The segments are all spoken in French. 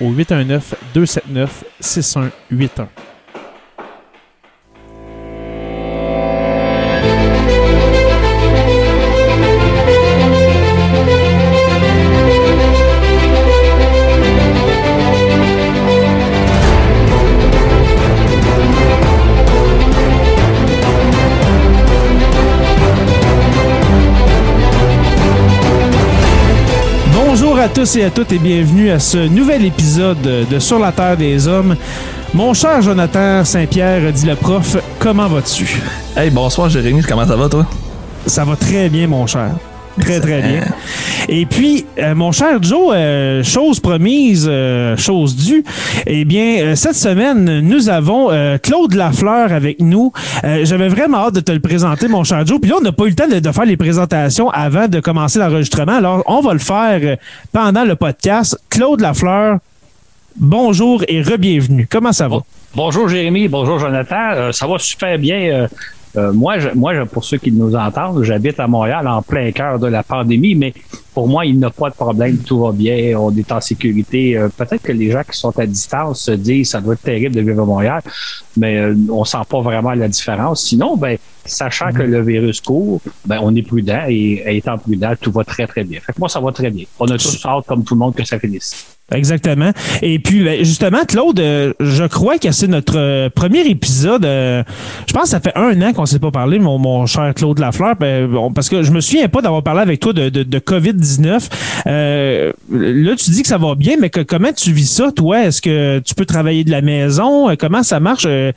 au 819 à tous et à toutes et bienvenue à ce nouvel épisode de Sur la Terre des Hommes. Mon cher Jonathan Saint-Pierre, dit le prof, comment vas-tu? Hey, bonsoir Jérémy, comment ça va toi? Ça va très bien, mon cher. Très, très bien. Et puis, euh, mon cher Joe, euh, chose promise, euh, chose due, eh bien, cette semaine, nous avons Claude Lafleur avec nous. J'avais vraiment hâte de te le présenter, mon cher Joe. Puis là, on n'a pas eu le temps de, de faire les présentations avant de commencer l'enregistrement. Alors, on va le faire pendant le podcast. Claude Lafleur, bonjour et re-bienvenue. Comment ça va? Bon. Bonjour Jérémy, bonjour Jonathan. Euh, ça va super bien. Euh, euh, moi, je, moi je- pour ceux qui nous entendent, j'habite à Montréal en plein cœur de la pandémie, mais pour moi, il n'y a pas de problème, tout va bien, on est en sécurité. Euh, Peut-être que les gens qui sont à distance se disent ça doit être terrible de vivre à Montréal, mais euh, on sent pas vraiment la différence. Sinon, ben, sachant que le virus court, ben, on est prudent et étant prudent, tout va très très bien. Fait que moi, ça va très bien. On a tous hâte, comme tout le monde, que ça finisse. Exactement. Et puis, ben, justement, Claude, euh, je crois que c'est notre euh, premier épisode. euh, je pense que ça fait un an qu'on ne s'est pas parlé, mon, mon cher Claude Lafleur, ben, bon, parce que je me souviens pas d'avoir parlé avec toi de, de, de COVID-19. Euh, là, tu dis que ça va bien, mais que, comment tu vis ça, toi? Est-ce que tu peux travailler de la maison? Comment ça marche? euh,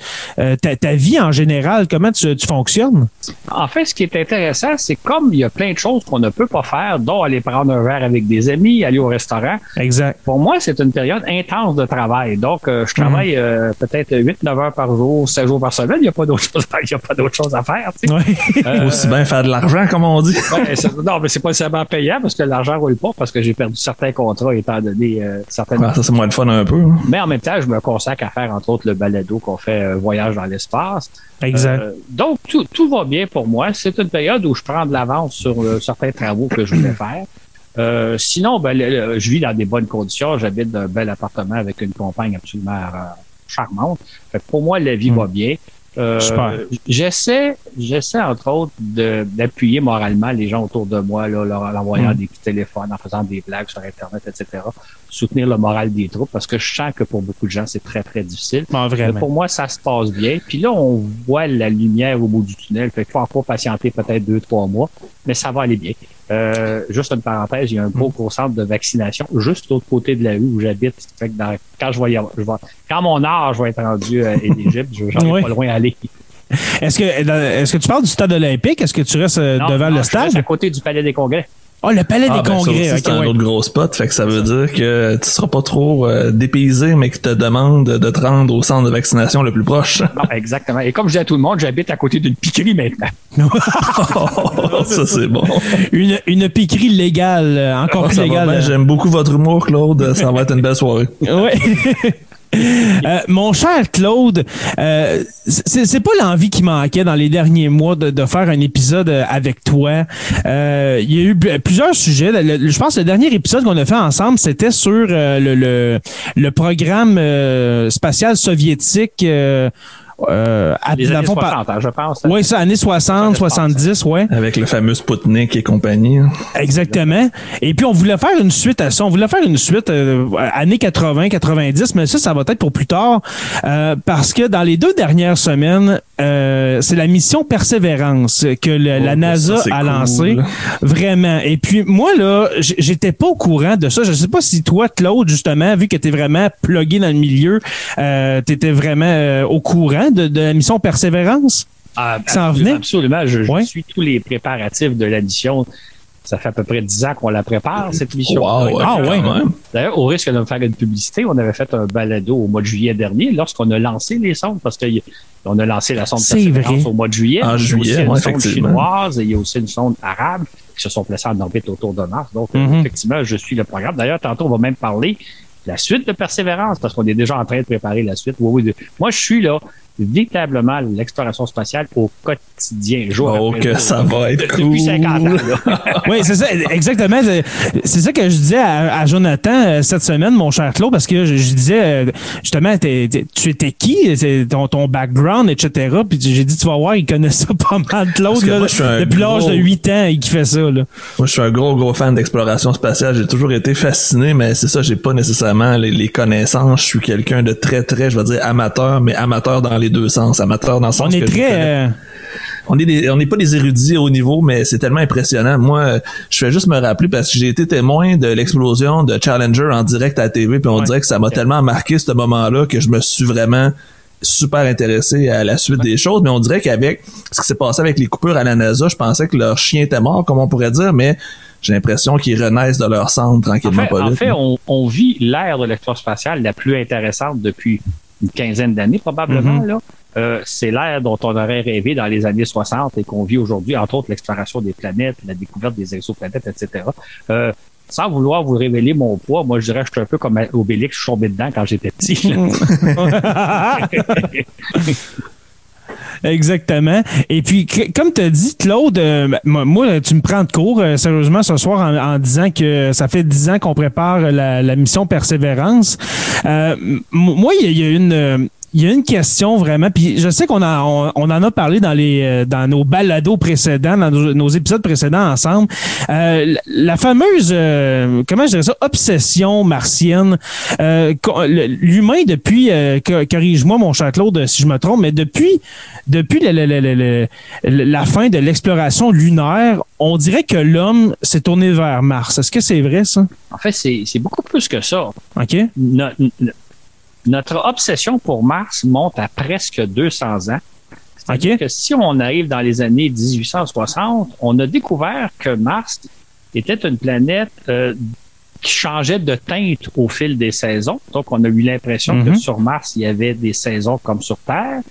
ta, ta vie en général, comment tu, tu fonctionnes? En fait, ce qui est intéressant, c'est comme il y a plein de choses qu'on ne peut pas faire, dont aller prendre un verre avec des amis, aller au restaurant. Exact. Pour moi, c'est une période intense de travail. Donc, euh, je travaille euh, peut-être 8-9 heures par jour, 7 jours par semaine. Il n'y a pas d'autre chose, il y a pas d'autre chose à faire. tu sais. Ouais. Euh, Aussi bien faire de l'argent, comme on dit. c'est- non, mais c'est pas nécessairement payant parce que l'argent roule pas parce que j'ai perdu certains contrats étant donné certaines. Ça, c'est moins de fun un peu. hein. Mais en même temps, je me consacre à faire entre autres le balado qu'on fait Voyage dans l'espace. exact. Donc, tout, tout va bien pour moi. C'est une période où je prends de l'avance sur certains travaux que je voulais faire. Euh, sinon, ben, le- le- je vis dans des bonnes conditions. J'habite dans un bel appartement avec une compagne absolument euh, charmante. Fait que pour moi, la vie Mm. va bien. Euh. J'essaie, j'essaie entre autres d'appuyer moralement les gens autour de moi, là, leur, en envoyant Mm. des petits téléphones, en faisant des blagues sur Internet, etc. Soutenir le moral des troupes parce que je sens que pour beaucoup de gens, c'est très, très difficile. Mais vraiment. pour moi, ça se passe bien. Puis là, on voit la lumière au bout du tunnel. Fait qu'il faut encore patienter peut-être deux, trois mois, mais ça va aller bien. Euh, juste une parenthèse, il y a un beau gros centre de vaccination juste de l'autre côté de la rue où j'habite. Fait que dans- quand je quand mon âge va être rendu euh, éligible, je j'en ai Oui. pas loin à aller. Est-ce que, est-ce que tu parles du stade olympique? Est-ce que tu restes euh, Non, devant non, le je reste stade? à côté du Palais des Congrès. Oh, le palais Ah, des ben, congrès. c'est un ouais. autre gros spot, fait que ça veut dire que tu seras pas trop euh, dépaysé, mais que te demande de te rendre au centre de vaccination le plus proche. Non, exactement. Et comme je dis à tout le monde, j'habite à côté d'une piquerie maintenant. Oh, ça c'est bon. Une, une piquerie légale, euh, encore Ah, plus légale. euh. J'aime beaucoup votre humour, Claude. Ça va être une belle soirée. Ouais. Euh, mon cher Claude, euh, c'est pas l'envie qui manquait dans les derniers mois de, faire un épisode euh, avec toi. Euh, Il y a eu pl- plusieurs sujets. Je pense que le dernier épisode qu'on a fait ensemble, c'était sur le, programme spatial soviétique. Euh, à- Les années fond, par- 60, hein, je pense. Oui, ça, années 60, 70, ouais. Avec le fameux Sputnik et compagnie. Exactement. Et puis, on voulait faire une suite à ça. On voulait faire une suite euh, années 80, 90, mais ça, ça va être pour plus tard. euh, parce que dans les deux dernières semaines, euh, c'est la mission Persévérance que le- la Oh, NASA ça, c'est a cool. lancée. Vraiment. Et puis, moi, là, j'étais pas au courant de ça. Je sais pas si toi, Claude, justement, vu que tu es vraiment plugué dans le milieu, euh, tu étais vraiment euh, au courant de, de la mission Persévérance? Ah, Ça en absolument, venait? Absolument. Je, suis tous les préparatifs de la mission. Ça fait à peu près dix ans qu'on la prépare, cette mission. Wow, Ah, ouais. D'ailleurs, au risque de me faire une publicité, on avait fait un balado au mois de juillet dernier lorsqu'on a lancé les sondes, parce qu'on a lancé la sonde C'est Persévérance vrai. au mois de juillet. En Il y a aussi juillet, une sonde chinoise et il y a aussi une sonde arabe qui se sont placées en orbite autour de Mars. Donc, Mhm. effectivement, je suis le programme. D'ailleurs, tantôt, on va même parler de la suite de Persévérance, parce qu'on est déjà en train de préparer la suite. Oui, oui, de- Moi, je suis là, véritablement, l'exploration spatiale au quotidien, jour Oh, après que jour. ça va être Depuis cool. 50 ans. Oui, c'est ça, exactement. C'est- ça que je disais à, à Jonathan euh, cette semaine, mon cher Claude, parce que je, je disais euh, justement, tu étais qui, ton, ton background, etc. Puis j'ai dit, tu vas voir, il connaît ça pas mal, Claude, là, moi, depuis l'âge gros- de 8 ans, il qui fait ça. Là. Moi, je suis un gros, gros fan d'exploration spatiale. J'ai toujours été fasciné, mais c'est ça, j'ai pas nécessairement les, les connaissances. Je suis quelqu'un de très, très, je vais dire amateur, mais amateur dans les deux sens. Amateur dans le sens On est que je très... connais euh, on est des- on n'est pas des érudits au niveau, mais c'est tellement impressionnant. Moi, je fais juste me rappeler parce que j'ai été témoin de l'explosion de Challenger en direct à la TV, puis on Ouais. dirait que ça m'a tellement marqué ce moment-là que je me suis vraiment super intéressé à la suite des choses. Mais on dirait qu'avec ce qui s'est passé avec les coupures à la NASA, je pensais que leur chien était mort, comme on pourrait dire, mais j'ai l'impression qu'ils renaissent de leur centre En tranquillement fait, pas en fait, on, on vit l'ère de l'exploration spatiale la plus intéressante depuis une quinzaine d'années, probablement. Mhm. là. Euh, c'est l'ère dont on aurait rêvé dans les années 60 et qu'on vit aujourd'hui, entre autres l'exploration des planètes, la découverte des exoplanètes, etc. Euh, sans vouloir vous révéler mon poids, moi je dirais que je suis un peu comme Obélix, je suis tombé dedans quand j'étais petit. Exactement. Et puis, comme tu as dit, Claude, euh, moi, tu me prends de court, euh, sérieusement, ce soir, en, en disant que ça fait dix ans qu'on prépare la, la mission Persévérance. Euh, moi, il y, y a une... il y a une question vraiment, puis je sais qu'on a, on, on en a parlé dans les euh, dans nos balados précédents, dans nos, nos épisodes précédents ensemble. Euh, la, fameuse, euh, comment je dirais ça, obsession martienne. Euh, L'humain depuis, co- corrige-moi mon cher Claude si je me trompe, mais depuis depuis le- le- le- le- le- la fin de l'exploration lunaire, on dirait que l'homme s'est tourné vers Mars. Est-ce que c'est vrai ça? En fait, c'est c'est beaucoup plus que ça. Ok. No- no- notre obsession pour Mars monte à presque 200 ans. C'est-à-dire que si on arrive dans les années 1860, on a découvert que Mars était une planète euh, qui changeait de teinte au fil des saisons. Donc, on a eu l'impression Mhm. que sur Mars, il y avait des saisons comme sur Terre.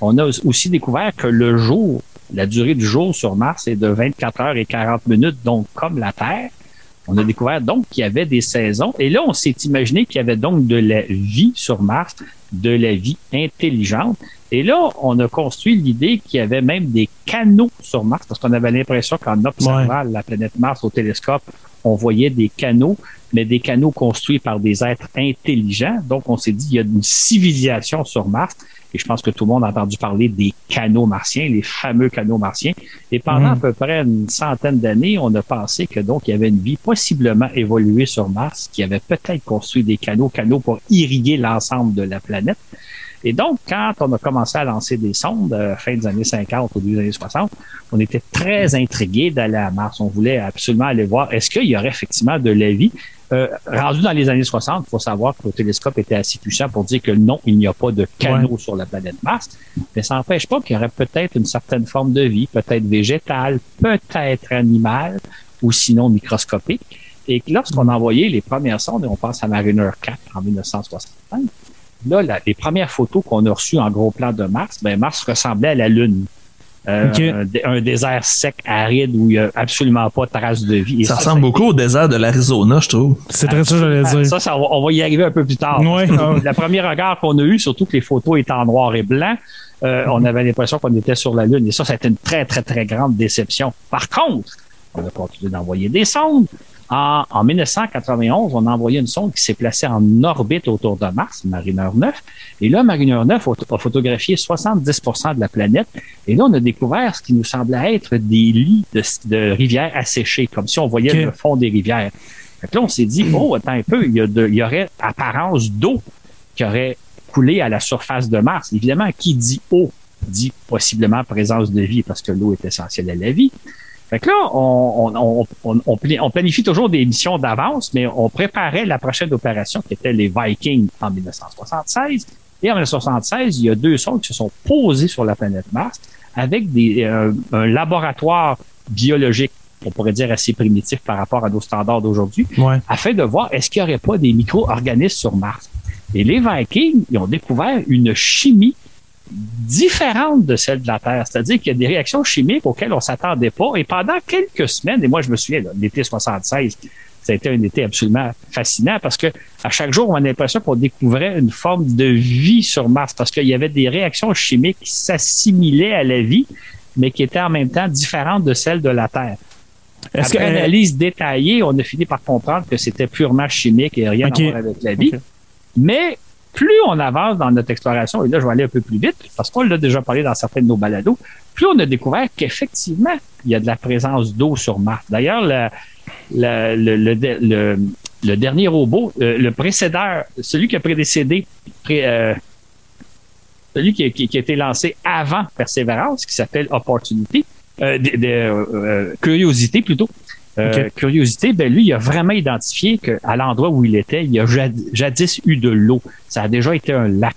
On a aussi découvert que le jour, la durée du jour sur Mars est de 24 heures et 40 minutes, donc comme la Terre. On a découvert donc qu'il y avait des saisons. Et là, on s'est imaginé qu'il y avait donc de la vie sur Mars, de la vie intelligente. Et là, on a construit l'idée qu'il y avait même des canaux sur Mars, parce qu'on avait l'impression qu'en observant la planète Mars au télescope, on voyait des canaux, mais des canaux construits par des êtres intelligents. Donc, on s'est dit, il y a une civilisation sur Mars. Et je pense que tout le monde a entendu parler des canaux martiens, les fameux canaux martiens. Et pendant Mhm. à peu près une centaine d'années, on a pensé que donc il y avait une vie possiblement évoluée sur Mars, qui avait peut-être construit des canaux, canaux pour irriguer l'ensemble de la planète. Et donc, quand on a commencé à lancer des sondes, euh, fin des années 50 ou début des années 60, on était très intrigués d'aller à Mars. On voulait absolument aller voir, est-ce qu'il y aurait effectivement de la vie? Euh, rendu dans les années 60, il faut savoir que le télescope était assez puissant pour dire que non, il n'y a pas de canaux sur la planète Mars. Mais ça n'empêche pas qu'il y aurait peut-être une certaine forme de vie, peut-être végétale, peut-être animale. ou sinon microscopiques. Et lorsqu'on a envoyé les premières sondes, et on pense à Mariner 4 en 1965, là, la- les premières photos qu'on a reçues en gros plan de Mars, ben Mars ressemblait à la Lune. Euh, un, dé- un désert sec, aride, où il n'y a absolument pas de trace de vie. Et Ça ça, ressemble beaucoup au désert de l'Arizona, je trouve. C'est très ça j'allais dire. Ça, ça, on va- on va y arriver un peu plus tard. Que La première regard qu'on a eu, surtout que les photos étaient en noir et blanc, euh, on avait l'impression qu'on était sur la Lune. Et ça, ça a été une très, très, très grande déception. Par contre, on a continué d'envoyer des sondes. En, en 1991, on a envoyé une sonde qui s'est placée en orbite autour de Mars, Mariner 9. Et là, Mariner 9 a, a photographié 70 de la planète. Et là, on a découvert ce qui nous semblait être des lits de, de rivières asséchées, comme si on voyait le fond des rivières. Fait que là, on s'est dit, oh, attends un peu, il y, a de- il y aurait apparence d'eau qui aurait coulé à la surface de Mars. Évidemment, qui dit eau dit possiblement présence de vie parce que l'eau est essentielle à la vie. Fait que là, on, on, on, on, on pla- on planifie toujours des missions d'avance, mais on préparait la prochaine opération qui était les Vikings en 1976. Et en 1976, il y a deux sondes qui se sont posées sur la planète Mars avec des, euh, un laboratoire biologique, on pourrait dire assez primitif par rapport à nos standards d'aujourd'hui, Ouais. afin de voir est-ce qu'il n'y aurait pas des micro-organismes sur Mars. Et les Vikings, ils ont découvert une chimie différente de celle de la Terre. C'est-à-dire qu'il y a des réactions chimiques auxquelles on s'attendait pas. Et pendant quelques semaines, et moi je me souviens, l'été 76, ça a été un été absolument fascinant parce que à chaque jour, on a l'impression qu'on découvrait une forme de vie sur Mars parce qu'il y avait des réactions chimiques qui s'assimilaient à la vie, mais qui étaient en même temps différentes de celles de la Terre. Est-ce que, Après analyse détaillée, on a fini par comprendre que c'était purement chimique et rien à voir avec la vie. Mais plus on avance dans notre exploration, et là je vais aller un peu plus vite, parce qu'on l'a déjà parlé dans certains de nos balados, plus on a découvert qu'effectivement, il y a de la présence d'eau sur Mars. D'ailleurs, le, le, le- le dernier robot, euh, le précédeur, celui qui a prédécédé, pré- euh, celui qui, a- été lancé avant Persévérance, qui s'appelle Opportunity, euh, de- euh, euh, Curiosité plutôt. Euh, Ok. Curiosité, ben lui, il a vraiment identifié qu'à l'endroit où il était, il y a jad- jadis eu de l'eau. Ça a déjà été un lac.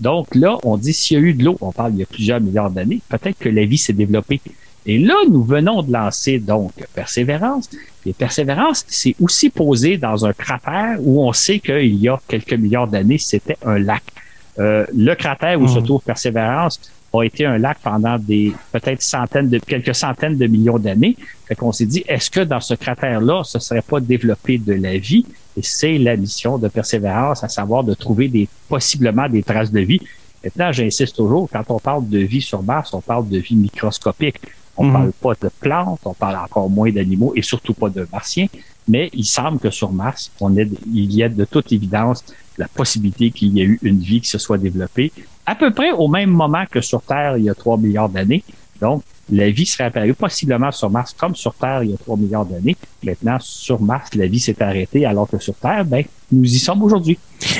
Donc là, on dit s'il y a eu de l'eau, on parle il y a plusieurs milliards d'années, peut-être que la vie s'est développée. Et là, nous venons de lancer donc Persévérance. Et Persévérance s'est aussi posé dans un cratère où on sait qu'il y a quelques milliards d'années, c'était un lac. Euh, le cratère où se trouve Persévérance a été un lac pendant des peut-être centaines de quelques centaines de millions d'années. Fait qu'on s'est dit, est-ce que dans ce cratère-là, ce serait pas développé de la vie? Et c'est la mission de Persévérance, à savoir de trouver des possiblement des traces de vie. Maintenant, j'insiste toujours, quand on parle de vie sur Mars, on parle de vie microscopique. On Mhm. parle pas de plantes, on parle encore moins d'animaux et surtout pas de martiens. Mais il semble que sur Mars, on est, il y a de toute évidence la possibilité qu'il y ait eu une vie qui se soit développée à peu près au même moment que sur Terre il y a 3 milliards d'années. Donc, la vie serait apparue possiblement sur Mars comme sur Terre il y a 3 milliards d'années. Maintenant, sur Mars, la vie s'est arrêtée alors que sur Terre, ben,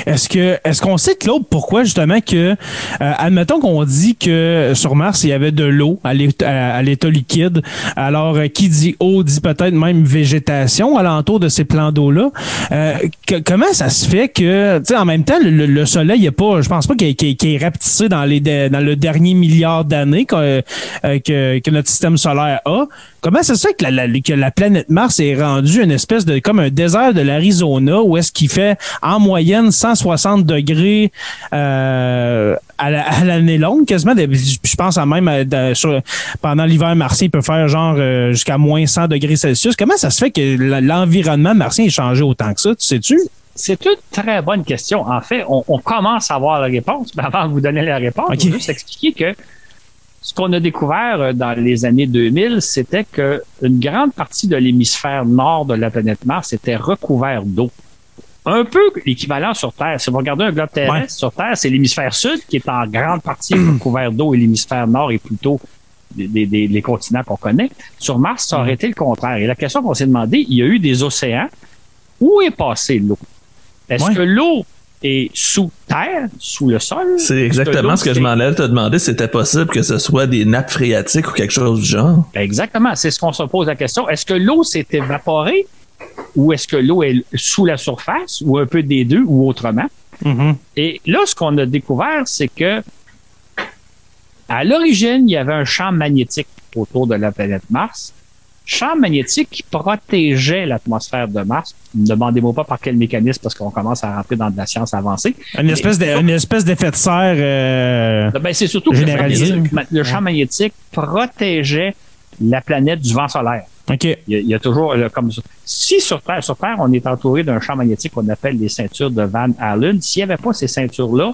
Est-ce que est-ce qu'on sait Claude pourquoi justement que euh, admettons qu'on dit que sur Mars il y avait de l'eau à l'état liquide. Alors euh, qui dit eau dit peut-être même végétation alentour de ces plans d'eau là comment ça se fait que tu sais en même temps le, le soleil il est pas je pense pas qu'il est rapetissé dans les dans le dernier milliard d'années que, euh, que notre système solaire a Comment ça se fait que la, la- que la planète Mars est rendue une espèce de comme un désert de l'Arizona où est-ce qu'il fait en moyenne 160 degrés euh, à la- à l'année longue quasiment? Je pense à même à- sur- pendant l'hiver martien, il peut faire genre euh, jusqu'à moins 100 degrés Celsius. Comment ça se fait que l'environnement martien ait changé autant que ça? Tu sais-tu? C'est une très bonne question. En fait, on, on commence à avoir la réponse. Mais avant de vous donner la réponse, Ok. je vais juste expliquer que ce qu'on a découvert euh, dans les années 2000, c'était que une grande partie de l'hémisphère nord de la planète Mars était recouvert d'eau. Un peu l'équivalent sur Terre. Si vous regardez un globe terrestre, Ouais. sur Terre, c'est l'hémisphère sud qui est en grande partie recouvert d'eau et l'hémisphère nord est plutôt des, des- des- les continents qu'on connaît. Sur Mars, ça aurait été le contraire. Et la question qu'on s'est demandé, il y a eu des océans. Où est passée l'eau? Est-ce Ouais. que l'eau est sous terre, sous le sol? C'est exactement ce que je m'en allais te demander. C'était possible que ce soit des nappes phréatiques ou quelque chose du genre? Exactement, c'est ce qu'on se pose la question. Est-ce que l'eau s'est évaporée ou est-ce que l'eau est sous la surface ou un peu des deux ou autrement? Et là, ce qu'on a découvert, c'est que à l'origine, il y avait un champ magnétique autour de la planète Mars champ magnétique qui protégeait l'atmosphère de Mars. Ne demandez-moi pas par quel mécanisme, parce qu'on commence à rentrer dans de la science avancée. Une espèce, de, une espèce d'effet de serre euh, Ben, c'est surtout que généralisé. le champ magnétique- le champ magnétique protégeait la planète du vent solaire. OK. Il y a, il y a toujours euh, comme ça. Si sur Terre, sur Terre, on est entouré d'un champ magnétique qu'on appelle les ceintures de Van Allen, s'il n'y avait pas ces ceintures-là,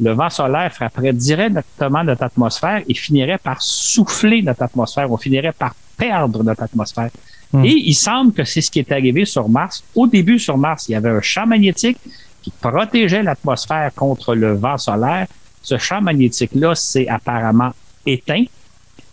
le vent solaire frapperait directement notre atmosphère et finirait par souffler notre atmosphère. On finirait par perdre notre atmosphère. Hmm. Et il semble que c'est ce qui est arrivé sur Mars. Au début, sur Mars, il y avait un champ magnétique qui protégeait l'atmosphère contre le vent solaire. Ce champ magnétique-là s'est apparemment éteint.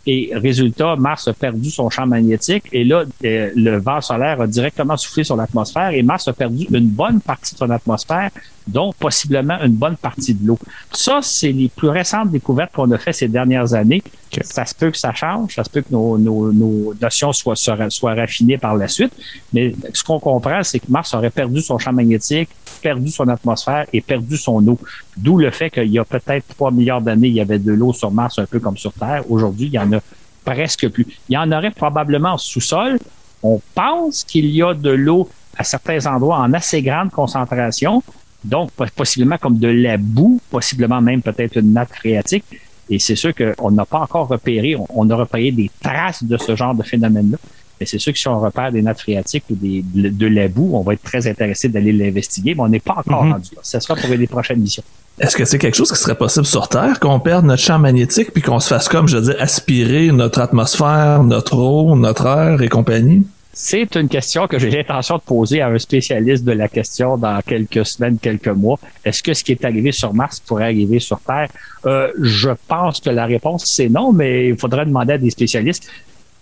Et résultat, Mars a perdu son champ magnétique et là, euh, le vent solaire a directement soufflé sur l'atmosphère et Mars a perdu une bonne partie de son atmosphère, dont possiblement une bonne partie de l'eau. Ça, c'est les plus récentes découvertes qu'on a fait ces dernières années. Ça se peut que ça change, ça se peut que nos, nos, nos notions soient, soient, soient raffinées par la suite, mais ce qu'on comprend, c'est que Mars aurait perdu son champ magnétique, perdu son atmosphère et perdu son eau. D'où le fait qu'il y a peut-être 3 milliards d'années, il y avait de l'eau sur Mars un peu comme sur Terre. Aujourd'hui, il y en a presque plus. Il y en aurait probablement en sous-sol. On pense qu'il y a de l'eau à certains endroits en assez grande concentration, donc po- possiblement comme de la boue, possiblement même peut-être une nappe phréatique. Et c'est sûr qu'on n'a pas encore repéré, on, on a repéré des traces de ce genre de phénomène-là. Mais c'est sûr que si on repère des nappes phréatiques ou des, de, de la boue, on va être très intéressé d'aller l'investiguer, mais on n'est pas encore Mhm. rendu là. Ce sera pour les prochaines missions. Est-ce que c'est quelque chose qui serait possible sur Terre, qu'on perde notre champ magnétique puis qu'on se fasse comme, je veux dire, aspirer notre atmosphère, notre eau, notre air et compagnie? C'est une question que j'ai l'intention de poser à un spécialiste de la question dans quelques semaines, quelques mois. Est-ce que ce qui est arrivé sur Mars pourrait arriver sur Terre? Euh, je pense que la réponse, c'est non, mais il faudrait demander à des spécialistes.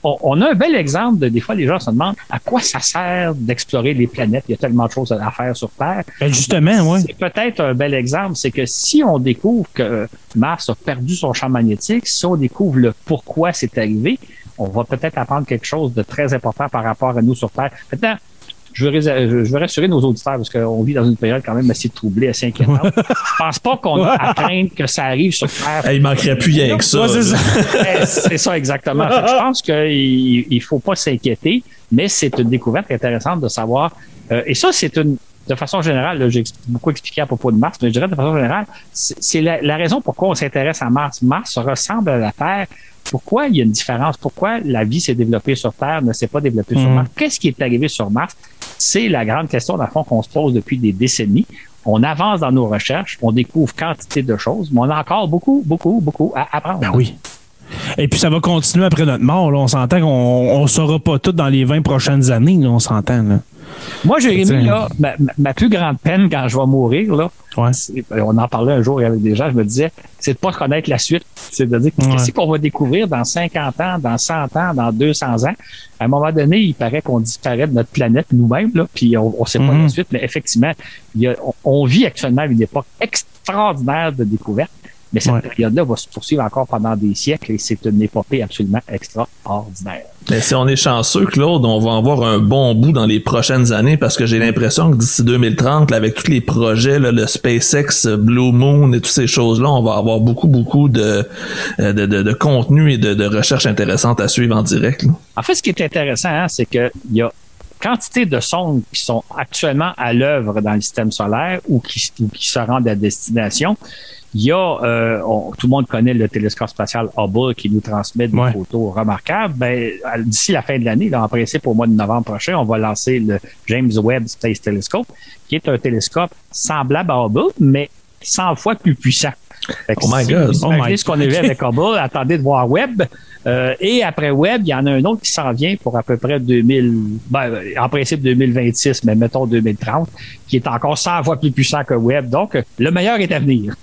On, on a un bel exemple de, des fois, les gens se demandent à quoi ça sert d'explorer les planètes. Il y a tellement de choses à faire sur Terre. Ben, justement, oui. C'est peut-être un bel exemple, c'est que si on découvre que Mars a perdu son champ magnétique, si on découvre le pourquoi c'est arrivé, on va peut-être apprendre quelque chose de très important par rapport à nous sur Terre. Maintenant, je veux, rés- je veux rassurer nos auditeurs parce qu'on vit dans une période quand même assez troublée, assez inquiétante. Je pense pas qu'on a à craindre que ça arrive sur Terre. Il manquerait plus rien que ça. Ouais, c'est ça. Exactement. Fait je pense qu'il il faut pas s'inquiéter, mais c'est une découverte intéressante de savoir. euh, et ça, c'est une de façon générale, j'ai beaucoup expliqué à propos de Mars, mais je dirais de façon générale, c'est c'est la, la raison pourquoi on s'intéresse à Mars. Mars ressemble à la Terre. Pourquoi il y a une différence? Pourquoi la vie s'est développée sur Terre, ne s'est pas développée sur Mhm. Mars? Qu'est-ce qui est arrivé sur Mars? C'est la grande question, dans le fond, qu'on se pose depuis des décennies. On avance dans nos recherches, on découvre quantité de choses, mais on a encore beaucoup, beaucoup, beaucoup à apprendre. Ben oui. Et puis ça va continuer après notre mort. Là. On s'entend qu'on ne saura pas tout dans les 20 prochaines années. là, on s'entend. Moi, Jérémy, là, ma, ma- plus grande peine quand je vais mourir, là, Ouais. c'est- on en parlait un jour avec des gens, je me disais, c'est de pas connaître la suite. C'est de dire, Ouais. qu'est-ce qu'on va découvrir dans 50 ans, dans 100 ans, dans 200 ans? À un moment donné, il paraît qu'on disparaît de notre planète nous-mêmes, là, puis on, on sait pas Mhm. la suite, mais effectivement, il y a, on, on vit actuellement une époque extraordinaire de découverte. Mais cette Ouais. période-là va se poursuivre encore pendant des siècles et c'est une épopée absolument extraordinaire. Mais si on est chanceux, Claude, on va en voir un bon bout dans les prochaines années parce que j'ai l'impression que d'ici 2030, là, avec tous les projets, là, le SpaceX, Blue Moon et toutes ces choses-là, on va avoir beaucoup, beaucoup de, euh, de, de, de contenu et de, de recherches intéressantes à suivre en direct. là. En fait, ce qui est intéressant, hein, c'est qu'il y a quantité de sondes qui sont actuellement à l'œuvre dans le système solaire ou qui, ou qui se rendent à destination. Il y a, euh, on- tout le monde connaît le télescope spatial Hubble qui nous transmet des Ouais. photos remarquables. Ben, à- d'ici la fin de l'année, en principe au mois de novembre prochain, on va lancer le James Webb Space Telescope, qui est un télescope semblable à Hubble, mais 100 fois plus puissant. Oh my si God. Oh my ce qu'on a vu avec Hubble, attendez de voir Webb. Euh, et après Webb, il y en a un autre qui s'en vient pour à peu près 2000, ben, en principe 2026, mais mettons 2030, qui est encore 100 fois plus puissant que Webb. Donc, le meilleur est à venir.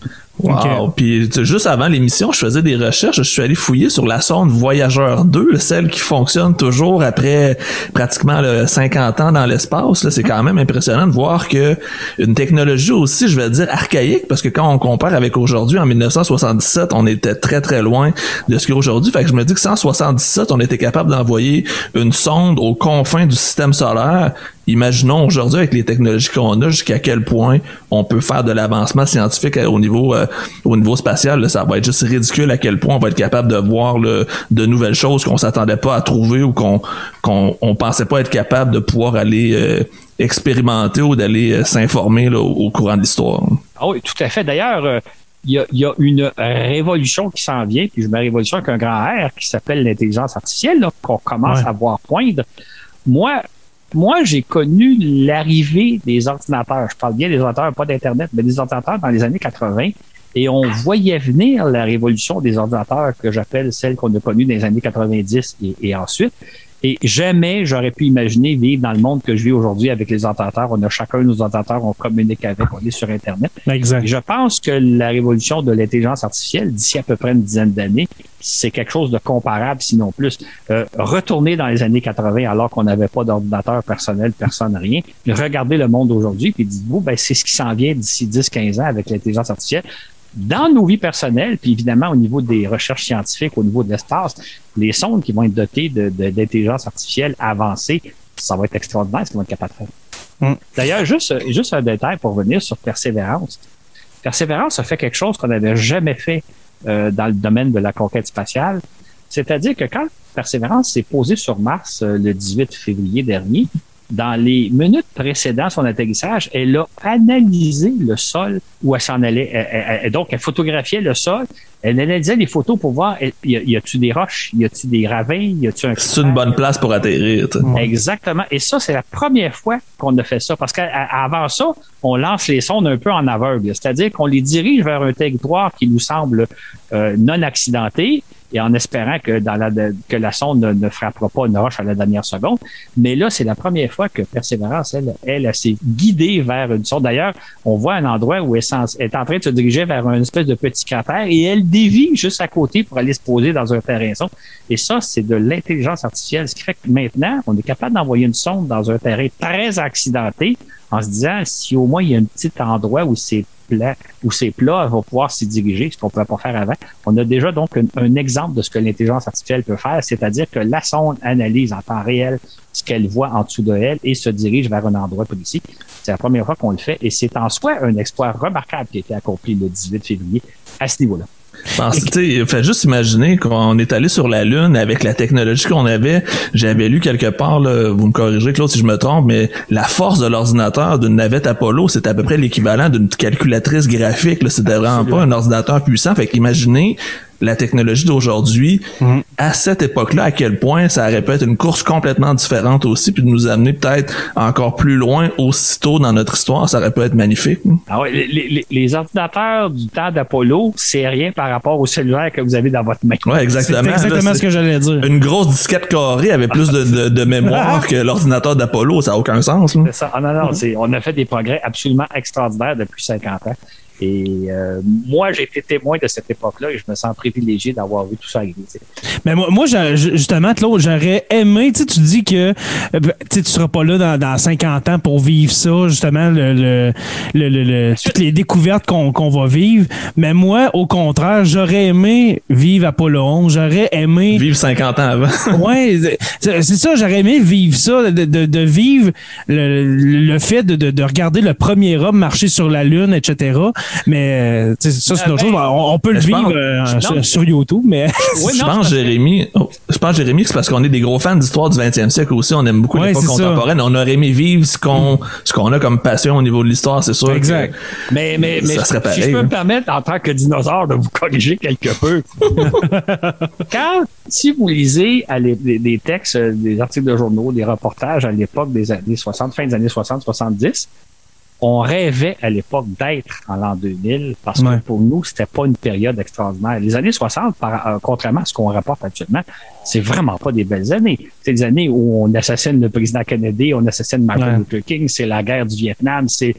Wow. Puis juste avant l'émission, je faisais des recherches. Je suis allé fouiller sur la sonde Voyageur 2, celle qui fonctionne toujours après pratiquement là, 50 ans dans l'espace. C'est quand même impressionnant de voir que une technologie aussi, je vais dire, archaïque, parce que quand on compare avec aujourd'hui, en 1977, on était très très loin de ce qu'il y a aujourd'hui. Fait que je me dis que 177, on était capable d'envoyer une sonde aux confins du système solaire imaginons aujourd'hui avec les technologies qu'on a jusqu'à quel point on peut faire de l'avancement scientifique au niveau euh, au niveau spatial. ça va être juste ridicule à quel point on va être capable de voir de nouvelles choses qu'on s'attendait pas à trouver ou qu'on qu'on on pensait pas être capable de pouvoir aller euh, expérimenter ou d'aller euh, s'informer au, courant de l'histoire. Ah oui, tout à fait. D'ailleurs, il y, a, une révolution qui s'en vient, puis je mets révolution avec un grand R qui s'appelle l'intelligence artificielle, qu'on commence à voir poindre. Moi, moi, j'ai connu l'arrivée des ordinateurs. Je parle bien des ordinateurs, pas d'Internet, mais des ordinateurs dans les années 80. Et on voyait venir la révolution des ordinateurs que j'appelle celle qu'on a connue dans les années 90 et, ensuite. Et jamais j'aurais pu imaginer vivre dans le monde que je vis aujourd'hui avec les ordinateurs. On a chacun nos ordinateurs, on communique avec, on est sur Internet. Exact. je pense que la révolution de l'intelligence artificielle, d'ici à peu près une dizaine d'années, c'est quelque chose de comparable, sinon plus. Euh, retourner dans les années 80 alors qu'on n'avait pas d'ordinateur personnel, personne, rien. Regardez le monde aujourd'hui, puis dites-vous, ben, c'est ce qui s'en vient d'ici 10-15 ans avec l'intelligence artificielle dans nos vies personnelles, puis évidemment au niveau des recherches scientifiques, au niveau de l'espace, les sondes qui vont être dotées d'intelligence artificielle avancée, ça va être extraordinaire ce qu'ils vont être capables de faire. Mm. D'ailleurs, juste, juste un détail pour revenir sur Persévérance. Persévérance a fait quelque chose qu'on n'avait jamais fait euh, dans le domaine de la conquête spatiale. C'est-à-dire que quand Persévérance s'est posée sur Mars euh, le 18 février dernier, dans les minutes précédant son atterrissage, elle a analysé le sol où elle s'en allait. donc, elle photographiait le sol. Elle analysait les photos pour voir, y a-tu des roches, y a-tu des ravins, y a-tu un... C'est une bonne place pour atterrir. Exactement. Et ça, c'est la première fois qu'on a fait ça. Parce qu'avant ça, on lance les sondes un peu en aveugle. C'est-à-dire qu'on les dirige vers un territoire qui nous semble euh, non accidenté et en espérant que, dans la, que la sonde ne, frappera pas une roche à la dernière seconde. Mais là, c'est la première fois que Persévérance, elle, elle, s'est guidée vers une sonde. D'ailleurs, on voit un endroit où elle est en train de se diriger vers un espèce de petit cratère et elle juste à côté pour aller se poser dans un terrain sombre. Et ça, c'est de l'intelligence artificielle, ce qui fait que maintenant, on est capable d'envoyer une sonde dans un terrain très accidenté en se disant si au moins il y a un petit endroit où c'est plat, où c'est plat, elle va pouvoir s'y diriger, ce qu'on ne pouvait pas faire avant. On a déjà donc un, exemple de ce que l'intelligence artificielle peut faire, c'est-à-dire que la sonde analyse en temps réel ce qu'elle voit en dessous de elle et se dirige vers un endroit précis. C'est la première fois qu'on le fait et c'est en soi un exploit remarquable qui a été accompli le 18 février à ce niveau-là. Tu fait juste imaginer qu'on est allé sur la Lune avec la technologie qu'on avait. J'avais lu quelque part, là, vous me corrigez, Claude, si je me trompe, mais la force de l'ordinateur d'une navette Apollo, c'est à peu près l'équivalent d'une calculatrice graphique. C'était vraiment pas un ordinateur puissant. Fait qu'imaginez la technologie d'aujourd'hui, mhm. à cette époque-là, à quel point ça aurait pu être une course complètement différente aussi, puis de nous amener peut-être encore plus loin aussitôt dans notre histoire, ça aurait pu être magnifique. Ah oui, les, ordinateurs du temps d'Apollo, c'est rien par rapport au cellulaire que vous avez dans votre main. Oui, exactement. C'est exactement ce que j'allais dire. Une grosse disquette carrée avait plus de, mémoire que l'ordinateur d'Apollo, ça n'a aucun sens. C'est ça. Ah, non, non, on a fait des progrès absolument extraordinaires depuis 50 ans. Et euh, moi, j'ai été témoin de cette époque-là et je me sens privilégié d'avoir vu tout ça arriver. Mais moi, moi justement, Claude, j'aurais aimé, tu tu dis que euh, ben, tu ne seras pas là dans, dans, 50 ans pour vivre ça, justement, le, le, toutes les découvertes qu'on va vivre. Mais moi, au contraire, j'aurais aimé vivre Apollo 11. J'aurais aimé... Vivre 50 ans avant. oui, c'est ça, j'aurais aimé vivre ça, de, de, de vivre le, fait de, de, regarder le premier homme marcher sur la Lune, etc. Mais euh, ça, c'est autre chose. On, peut le vivre euh, sur, YouTube, mais. je pense, Jérémy, oh, je pense, Jérémy, c'est parce qu'on est des gros fans d'histoire du 20e siècle aussi. On aime beaucoup l'époque contemporaine. On aurait aimé vivre ce qu'on, ce qu'on a comme passion au niveau de l'histoire, c'est sûr. Exact. mais, mais, mais si je peux me permettre, en tant que dinosaure, de vous corriger quelque peu. Quand, si vous lisez des textes, des articles de journaux, des reportages à l'époque des années 60, fin des années 60, 70, on rêvait à l'époque d'être en l'an 2000 parce que pour nous, c'était pas une période extraordinaire. Les années 60, euh, contrairement à ce qu'on rapporte actuellement, c'est vraiment pas des belles années. C'est des années où on assassine le président Kennedy, on assassine Martin Luther King, c'est la guerre du Vietnam, c'est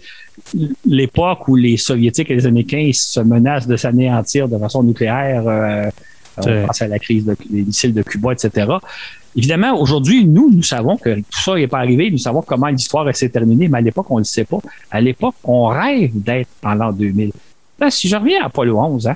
l'époque où les Soviétiques et les Américains se menacent de s'anéantir de façon nucléaire. Euh, on pense à la crise des missiles de Cuba, etc. Évidemment, aujourd'hui, nous, nous savons que tout ça n'est pas arrivé, nous savons comment l'histoire s'est terminée, mais à l'époque, on ne le sait pas. À l'époque, on rêve d'être en l'an 2000. Là, si je reviens à Apollo 11, hein,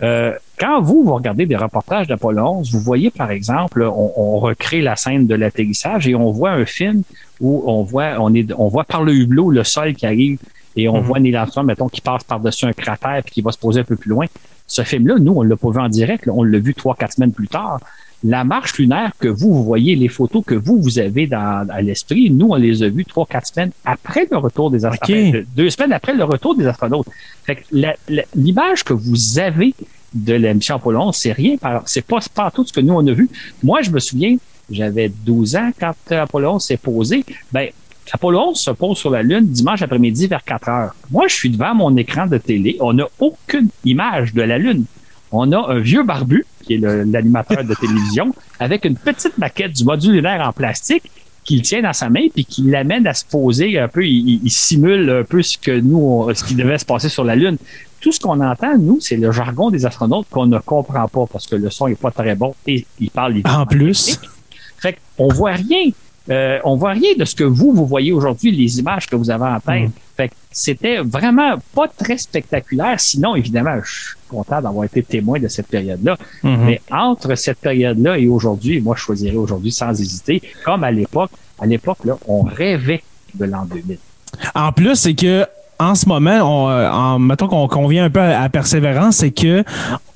Euh, quand vous, vous regardez des reportages d'Apollo 11, vous voyez, par exemple, on, on recrée la scène de l'atterrissage et on voit un film où on voit, on est, on voit par le hublot le sol qui arrive et on Mhm. voit Neil Armstrong, mettons, qui passe par-dessus un cratère puis qui va se poser un peu plus loin. Ce film-là, nous, on l'a pas vu en direct, là, on l'a vu trois, quatre semaines plus tard. La marche lunaire que vous, vous voyez, les photos que vous, vous avez dans, à l'esprit, nous, on les a vues trois, quatre semaines après le retour des astronautes. Ok. Deux semaines après le retour des astronautes. Fait que l'image que vous avez de la mission Apollo 11, c'est rien, c'est pas, pas tout ce que nous, on a vu. Moi, je me souviens, j'avais 12 ans quand euh, Apollo 11 s'est posé. Ben, Apollo 11 se pose sur la Lune dimanche après-midi vers 4 heures. Moi, je suis devant mon écran de télé. On n'a aucune image de la Lune. On a un vieux barbu, qui est l'animateur de télévision, avec une petite maquette du module lunaire en plastique qu'il tient dans sa main puis qui l'amène à se poser un peu. Il, simule un peu ce que nous, on- ce qui devait se passer sur la Lune. Tout ce qu'on entend, nous, c'est le jargon des astronautes qu'on ne comprend pas parce que le son est pas très bon et il parle évidemment En plus. fait qu'on voit rien. Euh, on voit rien de ce que vous, vous voyez aujourd'hui, les images que vous avez en tête. Mm. Fait c'était vraiment pas très spectaculaire. Sinon, évidemment, je suis content d'avoir été témoin de cette période-là. Mhm. Mais entre cette période-là et aujourd'hui, moi, je choisirais aujourd'hui sans hésiter. Comme à l'époque, à l'époque, là, on rêvait de l'an 2000. En plus, c'est que en ce moment, on, euh, en, mettons qu'on qu'on vient un peu à, à Persévérance, c'est que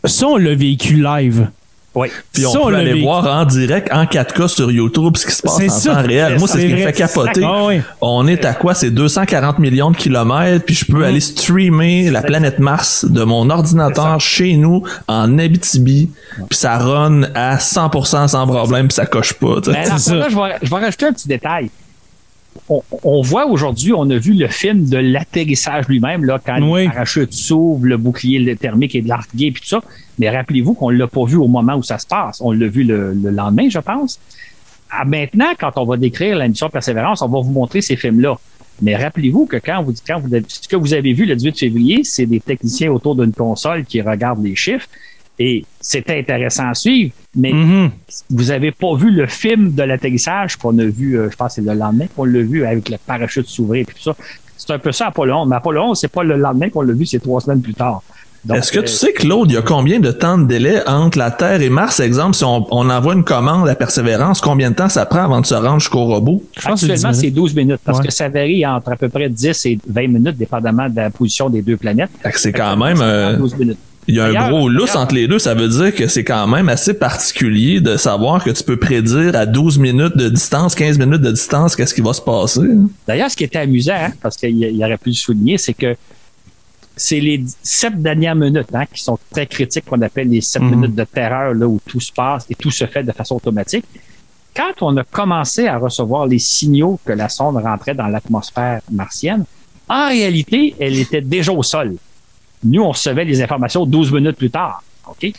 ça, on l'a vécu live. Oui. Puis on Ça, peut aller voir en direct, en 4K sur YouTube, ce qui se passe C'est en ça. temps réel. Moi, c'est ce qui me fait capoter. Ah oui. On est à quoi? C'est 240 millions de kilomètres, puis je peux aller streamer la planète Mars de mon ordinateur chez nous en Abitibi, puis ça run à 100% sans problème, puis ça coche pas. ça. là, je vais, je vais rajouter un petit détail. On, on voit aujourd'hui, on a vu le film de l'atterrissage lui-même, là, quand Oui. le parachute s'ouvre, le bouclier thermique est largué, puis tout ça. Mais rappelez-vous qu'on l'a pas vu au moment où ça se passe. On l'a vu le, le lendemain, je pense. Ah, maintenant, quand on va décrire la mission Persévérance, on va vous montrer ces films-là. Mais rappelez-vous que quand vous, quand vous ce que vous avez vu le 18 février, c'est des techniciens autour d'une console qui regardent les chiffres. Et c'était intéressant à suivre, mais Mhm. vous avez pas vu le film de l'atterrissage qu'on a vu, euh, je pense que c'est le lendemain qu'on l'a vu avec le parachute s'ouvrir et tout ça. C'est un peu ça Apollo 11. Mais Apollo 11, c'est pas le lendemain qu'on l'a vu, c'est trois semaines plus tard. Est-ce que euh, tu sais, Claude, il y a combien de temps de délai entre la Terre et Mars? Exemple, si on, on envoie une commande à Persévérance, combien de temps ça prend avant de se rendre jusqu'au robot? Je pense que c'est Actuellement, 10 c'est 12 minutes parce Ouais. que ça varie entre à peu près 10 et 20 minutes, dépendamment de la position des deux planètes. C'est quand même... ça prend euh, 12 minutes. Il y a un gros lousse entre les deux. Ça veut dire que c'est quand même assez particulier de savoir que tu peux prédire à 12 minutes de distance, 15 minutes de distance, qu'est-ce qui va se passer. D'ailleurs, ce qui était amusant, hein, parce qu'il il aurait pu le souligner, c'est que c'est les sept dernières minutes hein, qui sont très critiques, qu'on appelle les sept Mhm. minutes de terreur, là où tout se passe et tout se fait de façon automatique. Quand on a commencé à recevoir les signaux que la sonde rentrait dans l'atmosphère martienne, en réalité, elle était déjà au sol. Nous, on recevait les informations 12 minutes plus tard. OK?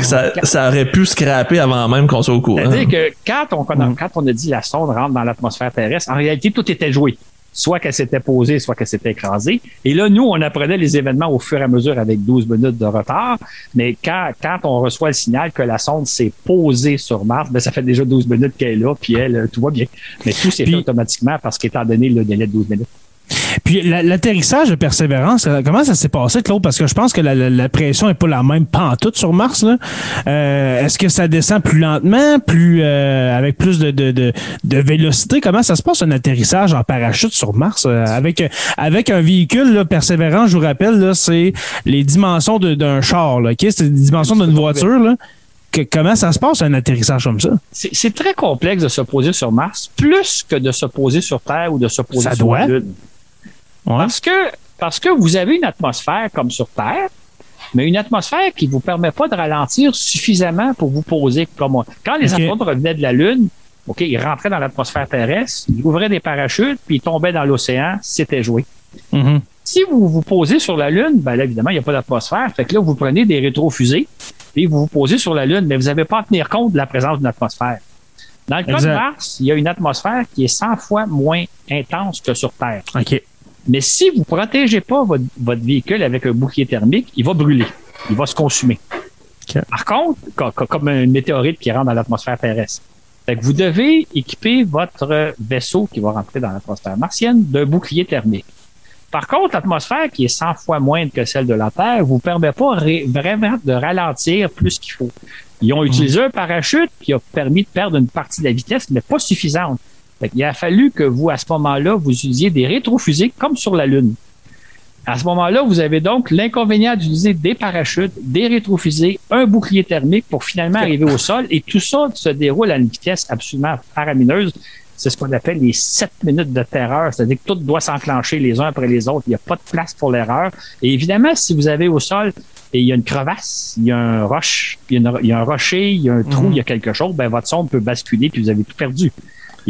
Ça, ça aurait pu scraper avant même qu'on soit au courant. c'est-à-dire que quand on, quand, on- Mm. quand on a dit la sonde rentre dans l'atmosphère terrestre, en réalité, tout était joué. Soit qu'elle s'était posée, soit qu'elle s'était écrasée. Et là, nous, on apprenait les événements au fur et à mesure avec 12 minutes de retard. Mais quand, quand on reçoit le signal que la sonde s'est posée sur Mars, ben, ça fait déjà 12 minutes qu'elle est là, puis elle, euh, tout va bien. Mais tout s'est fait automatiquement parce qu'étant donné le délai de 12 minutes. Puis la- l'atterrissage de Persévérance, euh, comment ça s'est passé, Claude? Parce que je pense que la, la- la pression n'est pas la même pantoute sur Mars. Euh, Est-ce que ça descend plus lentement, plus euh, avec plus de, de, de, de vélocité? Comment ça se passe un atterrissage en parachute sur Mars? euh, avec, avec un véhicule, là, Persévérance, je vous rappelle, c'est les dimensions d'un char. Là? C'est les dimensions d'une voiture. Là. Que- comment ça se passe un atterrissage comme ça? C'est c'est très complexe de se poser sur Mars, plus que de se poser sur Terre ou de se poser Ça sur doit. la Lune. Ouais. Parce que, parce que vous avez une atmosphère comme sur Terre, mais une atmosphère qui vous permet pas de ralentir suffisamment pour vous poser comme on- Quand les Ok. astronautes revenaient de la Lune, OK, ils rentraient dans l'atmosphère terrestre, ils ouvraient des parachutes, puis ils tombaient dans l'océan, c'était joué. Mhm. Si vous vous posez sur la Lune, ben là, évidemment, il n'y a pas d'atmosphère. Fait que là, vous prenez des rétrofusées, et vous vous posez sur la Lune, mais vous n'avez pas à tenir compte de la présence d'une atmosphère. Dans le cas de. Mars, il y a une atmosphère qui est 100 fois moins intense que sur Terre. OK. Mais si vous protégez pas votre, votre véhicule avec un bouclier thermique, il va brûler. Il va se consumer. Par contre, co- co- comme une météorite qui rentre dans l'atmosphère terrestre. Fait que vous devez équiper votre vaisseau qui va rentrer dans l'atmosphère martienne d'un bouclier thermique. Par contre, l'atmosphère, qui est 100 fois moindre que celle de la Terre, vous permet pas vraiment de ralentir plus qu'il faut. Ils ont utilisé un parachute qui a permis de perdre une partie de la vitesse, mais pas suffisante. Il a fallu que vous, à ce moment-là, vous usiez des rétrofusées comme sur la Lune. À ce moment-là, vous avez donc l'inconvénient d'utiliser des parachutes, des rétrofusées, un bouclier thermique pour finalement arriver au sol. Et tout ça se déroule à une vitesse absolument faramineuse. C'est ce qu'on appelle les sept minutes de terreur, c'est-à-dire que tout doit s'enclencher les uns après les autres. Il n'y a pas de place pour l'erreur. Et évidemment, si vous avez au sol et il y a une crevasse, il y a un roche, il y a, un rocher, il y a un trou, mhm. il y a quelque chose, ben votre sonde peut basculer puis vous avez tout perdu.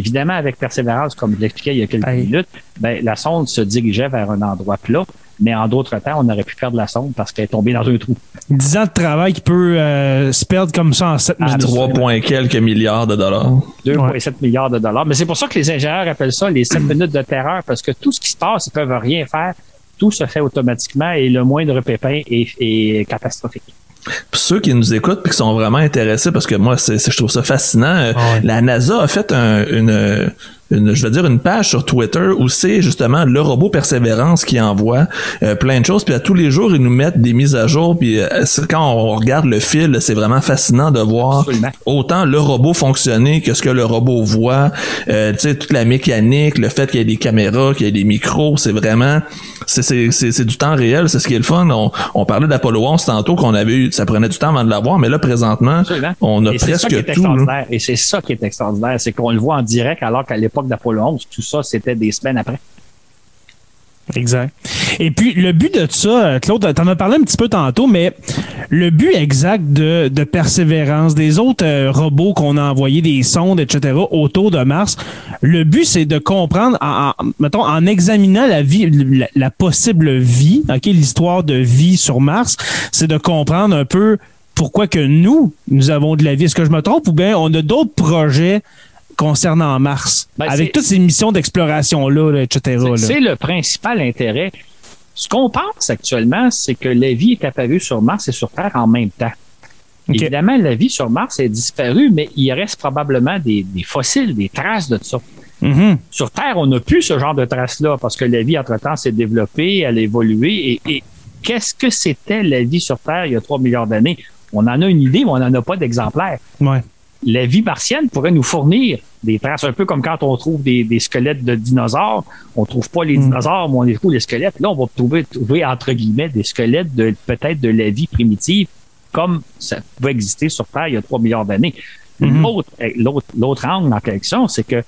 Évidemment, avec persévérance, comme je l'expliquais il y a quelques minutes, ben, la sonde se dirigeait vers un endroit plat, mais en d'autres temps, on aurait pu perdre la sonde parce qu'elle est tombée dans un trou. 10 ans de travail qui peut euh, se perdre comme ça en 7 minutes. 3, quelques milliards de dollars. 2,7 milliards de dollars. Mais c'est pour ça que les ingénieurs appellent ça les 7 minutes de terreur parce que tout ce qui se passe, ils peuvent rien faire. Tout se fait automatiquement et le moindre pépin est catastrophique. Ceux qui nous écoutent et qui sont vraiment intéressés, parce que moi, c'est, je trouve ça fascinant, euh, ah la NASA a fait un, une, une, je veux dire une page sur Twitter où c'est justement le robot Persévérance qui envoie euh, plein de choses. Puis à tous les jours ils nous mettent des mises à jour. Puis euh, quand on regarde le fil c'est vraiment fascinant de voir autant le robot fonctionner que ce que le robot voit. Euh, tu sais toute la mécanique le fait qu'il y ait des caméras qu'il y ait des micros c'est vraiment c'est c'est c'est du temps réel. C'est ce qui est le fun. On, on parlait d'Apollo 11 tantôt qu'on avait eu ça prenait du temps avant de l'avoir mais là présentement on a presque tout et c'est ça qui est extraordinaire c'est qu'on le voit en direct alors qu'à l'époque d'Apollo 11. Tout ça, c'était des semaines après. Exact. Et puis, le but de ça, Claude, tu en as parlé un petit peu tantôt, mais le but exact de, persévérance des autres euh, robots qu'on a envoyés, des sondes, etc., autour de Mars, le but, c'est de comprendre, en, mettons, en examinant la vie, la, possible vie, l'histoire de vie sur Mars, c'est de comprendre un peu pourquoi que nous, nous avons de la vie. Est-ce que je me trompe ou bien on a d'autres projets concernant Mars, ben, avec toutes ces missions d'exploration-là, etc. C'est le principal intérêt. Ce qu'on pense actuellement, c'est que la vie est apparue sur Mars et sur Terre en même temps. Évidemment, la vie sur Mars est disparue, mais il reste probablement des, fossiles, des traces de ça. Mm-hmm. Sur Terre, on n'a plus ce genre de traces-là parce que la vie, entre-temps, s'est développée, elle a évolué. Et, et qu'est-ce que c'était la vie sur Terre il y a 3 milliards d'années? On en a une idée, mais on n'en a pas d'exemplaire. Ouais la vie martienne pourrait nous fournir des traces, un peu comme quand on trouve des, squelettes de dinosaures. On trouve pas les mm. dinosaures, mais on trouve les squelettes. Là, on va trouver, trouver entre guillemets, des squelettes de peut-être de la vie primitive, comme ça pouvait exister sur Terre il y a 3 milliards d'années. Mm-hmm. Eh, l'autre, l'autre angle la question, c'est que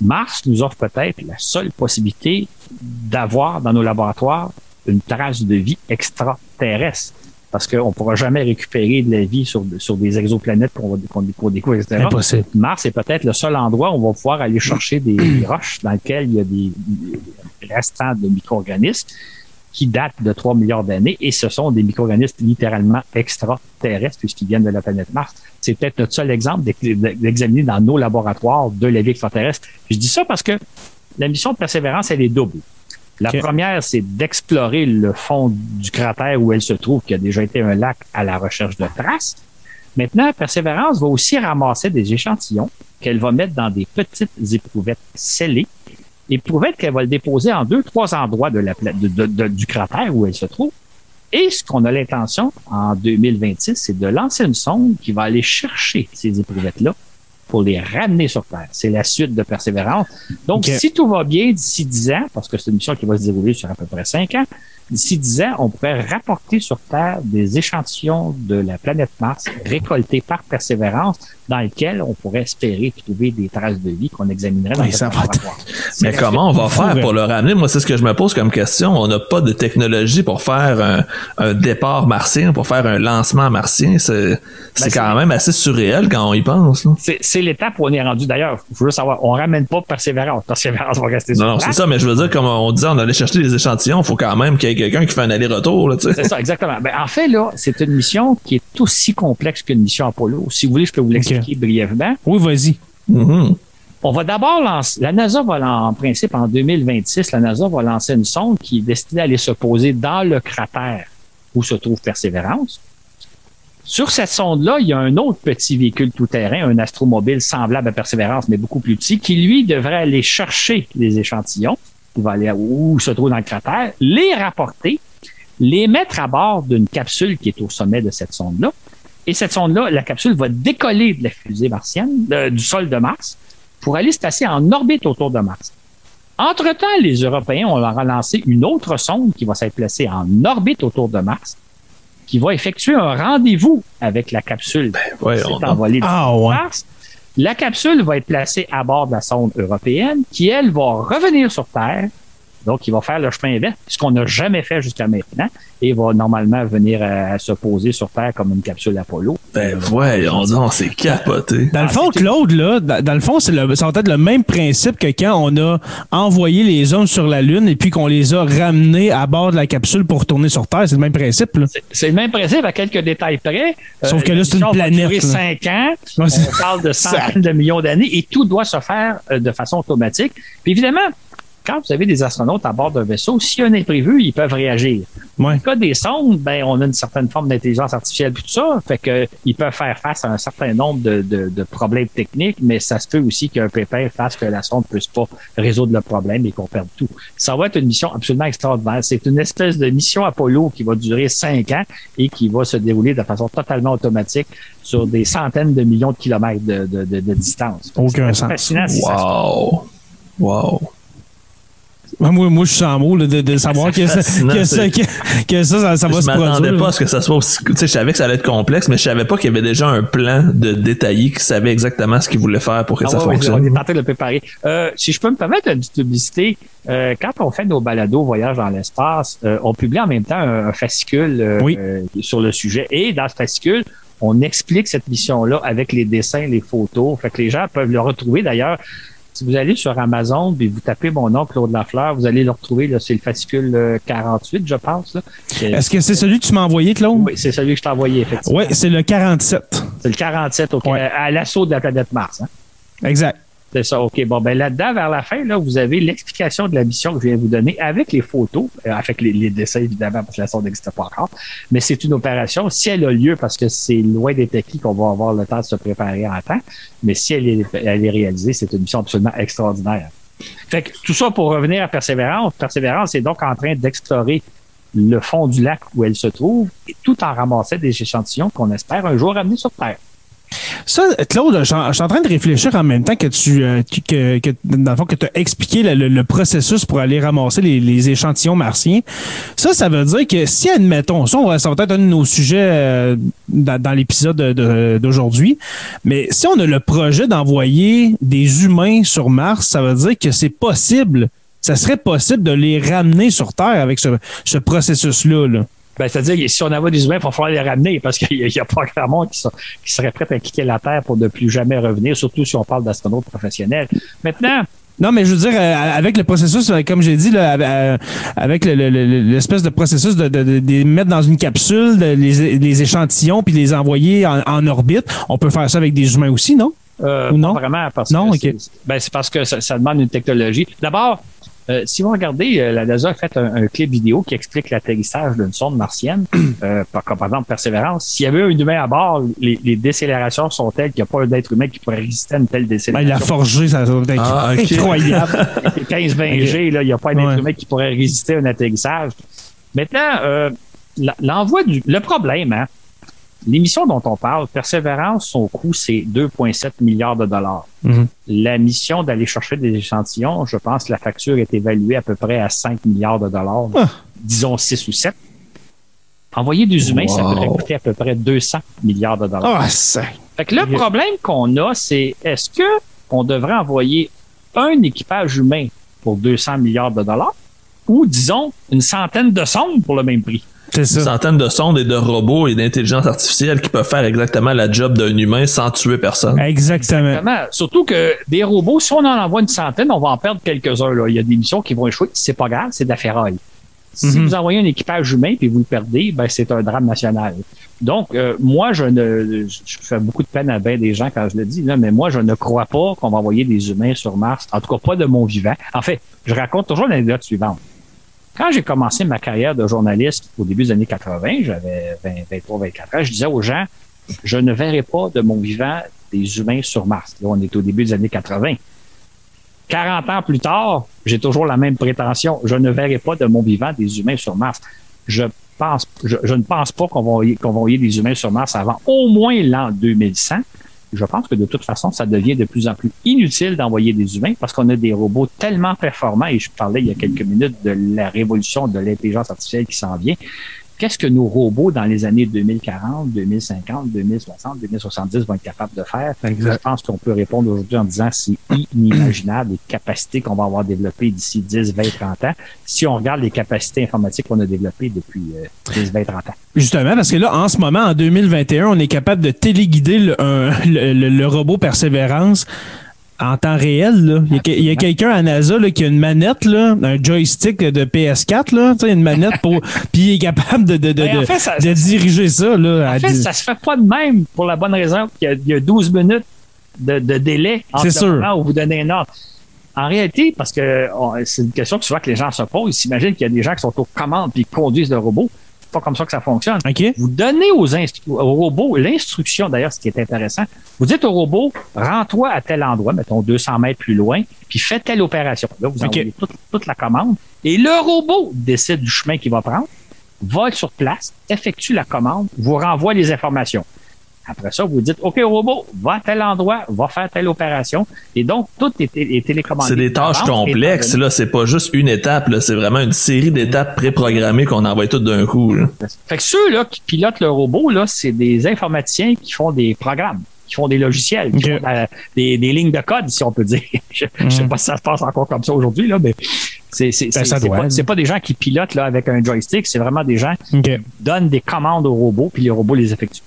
Mars nous offre peut-être la seule possibilité d'avoir dans nos laboratoires une trace de vie extraterrestre parce qu'on ne pourra jamais récupérer de la vie sur, sur des exoplanètes qu'on qu découvre, etc. Impossible. Mars est peut-être le seul endroit où on va pouvoir aller chercher des roches dans lesquelles il y a des, restants de micro-organismes qui datent de 3 milliards d'années et ce sont des micro-organismes littéralement extraterrestres puisqu'ils viennent de la planète Mars. C'est peut-être notre seul exemple d'examiner dans nos laboratoires de la vie extraterrestre. Je dis ça parce que la mission de persévérance, elle est double. La première, c'est d'explorer le fond du cratère où elle se trouve, qui a déjà été un lac à la recherche de traces. Maintenant, Persévérance va aussi ramasser des échantillons qu'elle va mettre dans des petites éprouvettes scellées. Éprouvettes qu'elle va le déposer en deux, trois endroits de la, du cratère où elle se trouve. Et ce qu'on a l'intention en 2026, c'est de lancer une sonde qui va aller chercher ces éprouvettes-là pour les ramener sur Terre. C'est la suite de Persévérance. Donc, si tout va bien d'ici 10 ans, parce que c'est une mission qui va se dérouler sur à peu près 5 ans, d'ici 10 ans, on pourrait rapporter sur Terre des échantillons de la planète Mars récoltés par Persévérance dans lesquels on pourrait espérer trouver des traces de vie qu'on examinerait dans les laboratoire. Mais comment on va faire pour le ramener? Moi, c'est ce que je me pose comme question. On n'a pas de technologie pour faire un, départ martien, pour faire un lancement martien. C'est ben, quand même assez surréel quand on y pense. C'est l'étape où on est rendu. D'ailleurs, il faut juste savoir, on ramène pas Persévérance. Persévérance va rester sur Non, c'est ça, mais je veux dire, comme on disait, on allait chercher des échantillons, il faut quand même qu'il quelqu'un qui fait un aller-retour. C'est ça, exactement. Ben, en fait, là, c'est une mission qui est aussi complexe qu'une mission Apollo. Si vous voulez, je peux vous l'expliquer brièvement. Oui, vas-y. Mm-hmm. On va d'abord lancer, la NASA va en principe en 2026, la NASA va lancer une sonde qui est destinée à aller se poser dans le cratère où se trouve Persévérance. Sur cette sonde-là, il y a un autre petit véhicule tout-terrain, un astromobile semblable à Persévérance, mais beaucoup plus petit, qui lui devrait aller chercher les échantillons il va aller où se trouve dans le cratère, les rapporter, les mettre à bord d'une capsule qui est au sommet de cette sonde-là. Et cette sonde-là, la capsule va décoller de la fusée martienne, du sol de Mars, pour aller se placer en orbite autour de Mars. Entre-temps, les Européens ont relancé une autre sonde qui va s'être placée en orbite autour de Mars, qui va effectuer un rendez-vous avec la capsule ouais, qui s'est envolée de Ah, ouais. La capsule va être placée à bord de la sonde européenne, qui, elle, va revenir sur Terre. Donc, il va faire le chemin inverse, ce qu'on n'a jamais fait jusqu'à maintenant, et va normalement venir à, à se poser sur Terre comme une capsule Apollo. Ben voyons donc, c'est capoté. Dans le Ah, fond, c'est- Claude, là, dans, dans le fond, c'est le, ça va être le même principe que quand on a envoyé les hommes sur la Lune et puis qu'on les a ramenés à bord de la capsule pour retourner sur Terre. C'est le même principe, là. C'est- C'est le même principe à quelques détails près. Sauf que là, c'est une planète, durer là. cinq ans. Ouais, c'est- On parle de centaines de millions d'années et tout doit se faire euh, de façon automatique. Puis évidemment, quand vous avez des astronautes à bord d'un vaisseau, s'il y a un imprévu, ils peuvent réagir. Dans Ouais. le cas des sondes, ben, on a une certaine forme d'intelligence artificielle puis tout ça, fait que ils peuvent faire face à un certain nombre de, de, de problèmes techniques, mais ça se peut aussi qu'un pépin fasse que la sonde ne puisse pas résoudre le problème et qu'on perde tout. Ça va être une mission absolument extraordinaire. C'est une espèce de mission Apollo qui va durer cinq ans et qui va se dérouler de façon totalement automatique sur des centaines de millions de kilomètres de, de, de, de distance. Aucun C'est sens. fascinant si ça se Wow. Moi, moi, je suis sans mots là, de, de savoir que ça, que, ça, que, que ça, ça, ça va je se m'attendais produire. pas à ce que ça soit aussi. Tu sais, je savais que ça allait être complexe, mais je savais pas qu'il y avait déjà un plan de détaillé qui savait exactement ce qu'il voulait faire pour que Ah ça ouais, fonctionne. on est en train de le préparer. Euh, si je peux me permettre une petite publicité, euh, quand on fait nos balados voyage dans l'espace, euh, on publie en même temps un, un fascicule euh, Oui. euh, sur le sujet. Et dans ce fascicule, on explique cette mission-là avec les dessins, les photos. Fait que les gens peuvent le retrouver d'ailleurs. Si vous allez sur Amazon puis vous tapez mon nom Claude Lafleur, vous allez le retrouver. Là, c'est le fascicule euh, 48, je pense. Est-ce que c'est celui que tu m'as envoyé, Claude? Oui, c'est celui que je t'ai envoyé, effectivement. Oui, c'est le 47. C'est le 47 au- Ouais. à l'assaut de la planète Mars. hein. Exact. C'est ça, OK. Bon, ben là-dedans, vers la fin, là, vous avez l'explication de la mission que je viens de vous donner avec les photos, euh, avec les, dessins, évidemment, parce que la sonde n'existe pas encore. Mais c'est une opération, si elle a lieu, parce que c'est loin d'être acquis qu'on va avoir le temps de se préparer en temps, mais si elle est, elle est réalisée, c'est une mission absolument extraordinaire. Fait que tout ça pour revenir à Persévérance. Persévérance est donc en train d'explorer le fond du lac où elle se trouve, et tout en ramassant des échantillons qu'on espère un jour amener sur Terre. Ça, Claude, je suis en train de réfléchir en même temps que tu euh, que, que, dans le fond, que tu as expliqué le, processus pour aller ramasser les, échantillons martiens. Ça, ça veut dire que si, admettons, ça, va- ça va être un de nos sujets euh, dans, l'épisode de- de- d'aujourd'hui, mais si on a le projet d'envoyer des humains sur Mars, ça veut dire que c'est possible, ça serait possible de les ramener sur Terre avec ce, ce processus-là. Là. Ben, c'est-à-dire que si on envoie des humains, il va falloir les ramener parce qu'il n'y a, pas grand monde qui, sont- qui serait prêt à quitter la Terre pour ne plus jamais revenir, surtout si on parle d'astronautes professionnels. Maintenant, Non, mais je veux dire, euh, avec le processus, euh, comme j'ai dit, là, euh, avec le- le- le- l'espèce de processus de, de, de- de les mettre dans une capsule, les, les échantillons, puis les envoyer en, en orbite, on peut faire ça avec des humains aussi, non? Ou non? pas vraiment parce Non, que ok. c'est, ben, c'est parce que ça, ça demande une technologie. D'abord, euh, si vous regardez, euh, la NASA a fait un, un clip vidéo qui explique l'atterrissage d'une sonde martienne, euh, par, comme par exemple Persévérance. S'il y avait un humain à bord, les, les décélérations sont telles qu'il n'y a pas un être humain qui pourrait résister à une telle Ben, il décélération. l'a forgé, ça, ça doit être Ah, incroyable. 15-20 G, là, il n'y a pas un Ouais. être humain qui pourrait résister à un atterrissage. Maintenant, euh, l'envoi du. Le problème, hein, l'émission dont on parle, Persévérance, son coût, c'est 2,7 milliards de dollars. Mhm. La mission d'aller chercher des échantillons, je pense que la facture est évaluée à peu près à 5 milliards de dollars, Ah. disons 6 ou 7. Envoyer des humains, ça pourrait coûter à peu près 200 milliards de dollars. Ah, ça. Fait que le problème qu'on a, c'est est-ce que on devrait envoyer un équipage humain pour 200 milliards de dollars ou, disons, une centaine de sondes pour le même prix? C'est Une ça. centaine de sondes et de robots et d'intelligence artificielle qui peuvent faire exactement la job d'un humain sans tuer personne. Exactement. Vraiment. Surtout que des robots, si on en envoie une centaine, on va en perdre quelques-uns. Là. Il y a des missions qui vont échouer. C'est pas grave, c'est de la ferraille. Si Mhm. vous envoyez un équipage humain puis vous le perdez, ben c'est un drame national. Donc, euh, moi, je ne, je fais beaucoup de peine à bien des gens quand je le dis, là, mais moi, je ne crois pas qu'on va envoyer des humains sur Mars. En tout cas, pas de mon vivant. En fait, je raconte toujours l'anecdote suivante. Quand j'ai commencé ma carrière de journaliste au début des années 80, j'avais 20, 23, 24 ans, je disais aux gens, je ne verrai pas de mon vivant des humains sur Mars. Là, on est au début des années 80. 40 ans plus tard, j'ai toujours la même prétention. Je ne verrai pas de mon vivant des humains sur Mars. Je, ne pense pas qu'on va, qu'on va envoyer des humains sur Mars avant au moins l'an 2100 je pense que de toute façon, ça devient de plus en plus inutile d'envoyer des humains parce qu'on a des robots tellement performants, et je parlais il y a quelques minutes de la révolution de l'intelligence artificielle qui s'en vient, qu'est-ce que nos robots dans les années 2040, 2050, 2060, 2070 vont être capables de faire? Je pense qu'on peut répondre aujourd'hui en disant c'est inimaginable les capacités qu'on va avoir développées d'ici 10, 20, 30 ans. Si on regarde les capacités informatiques qu'on a développées depuis 10, 20, 30 ans. Justement, parce que là, en ce moment, en 2021, on est capable de téléguider le robot Persévérance en temps réel. Là. Il y a, quelqu'un à NASA là, qui a une manette, là, un joystick de PS4, là, une manette pour. puis il est capable de, de, de, de, diriger ça. Là, en fait, ça se fait pas de même pour la bonne raison qu'il y, a 12 minutes de, délai entre le moment où vous donnez un ordre. En réalité, parce que c'est une question que souvent que les gens se posent, ils s'imaginent qu'il y a des gens qui sont aux commandes puis conduisent le robot pas comme ça que ça fonctionne. Vous donnez aux, aux robots l'instruction, d'ailleurs, ce qui est intéressant. Vous dites au robot, rends-toi à tel endroit, mettons 200 mètres plus loin, puis fais telle opération. Là, vous envoyez toute, la commande. Et le robot décide du chemin qu'il va prendre, va sur place, effectue la commande, vous renvoie les informations. Après ça, vous dites, OK, robot, va à tel endroit, va faire telle opération. Et donc, tout est, est télécommandé. C'est des tâches complexes, là. C'est pas juste une étape, là. C'est vraiment une série d'étapes préprogrammées qu'on envoie toutes d'un coup, Fait que ceux-là qui pilotent le robot, là, c'est des informaticiens qui font des programmes qui font des logiciels, qui font des, lignes de code, si on peut dire. je, ne sais mm. pas si ça se passe encore comme ça aujourd'hui, là, mais c'est ben, pas, pas, des gens qui pilotent là, avec un joystick, c'est vraiment des gens qui donnent des commandes au robot, puis les robots les effectuent.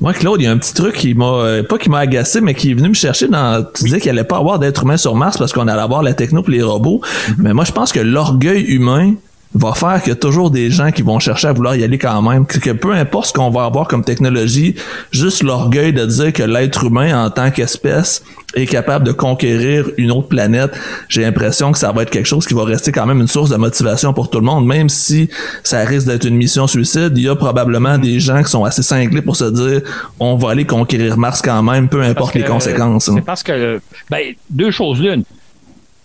Moi, Claude, il y a un petit truc qui m'a, euh, pas qui m'a agacé, mais qui est venu me chercher dans, tu disais qu'il allait pas avoir d'être humain sur Mars parce qu'on allait avoir la techno pour les robots. Mm-hmm. Mais moi, je pense que l'orgueil humain, va faire qu'il y a toujours des gens qui vont chercher à vouloir y aller quand même. Que peu importe ce qu'on va avoir comme technologie, juste l'orgueil de dire que l'être humain en tant qu'espèce est capable de conquérir une autre planète, j'ai l'impression que ça va être quelque chose qui va rester quand même une source de motivation pour tout le monde, même si ça risque d'être une mission suicide. Il y a probablement des gens qui sont assez cinglés pour se dire on va aller conquérir Mars quand même, peu importe les conséquences. C'est parce que ben, deux choses l'une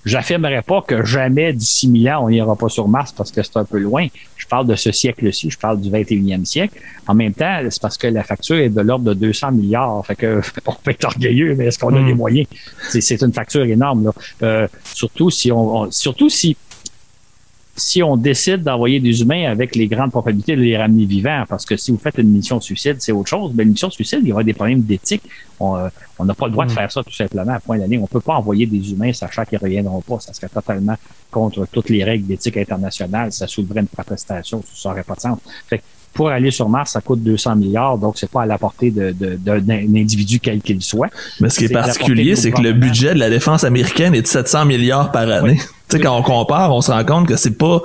J'affirmerais pas que jamais d'ici mille ans, on n'ira pas sur Mars parce que c'est un peu loin. Je parle de ce siècle-ci, je parle du 21e siècle. En même temps, c'est parce que la facture est de l'ordre de 200 milliards. Fait que on peut être orgueilleux, mais est-ce qu'on a hmm. les moyens? C'est une facture énorme. Là. Euh, surtout si on surtout si si on décide d'envoyer des humains avec les grandes probabilités de les ramener vivants, parce que si vous faites une mission de suicide, c'est autre chose. Mais une mission de suicide, il y aura des problèmes d'éthique. On euh, n'a pas le droit de mm. faire ça tout simplement à point d'année. On peut pas envoyer des humains sachant qu'ils reviendront pas. Ça serait totalement contre toutes les règles d'éthique internationale. Ça soulèverait une protestation. Ça n'aurait pas de sens. Fait pour aller sur Mars, ça coûte 200 milliards, donc c'est pas à la portée d'un de, de, individu quel qu'il soit. Mais ce qui est, particulier, c'est que le budget de la défense américaine est de 700 milliards par année. Tu sais, quand on compare, on se rend compte que c'est pas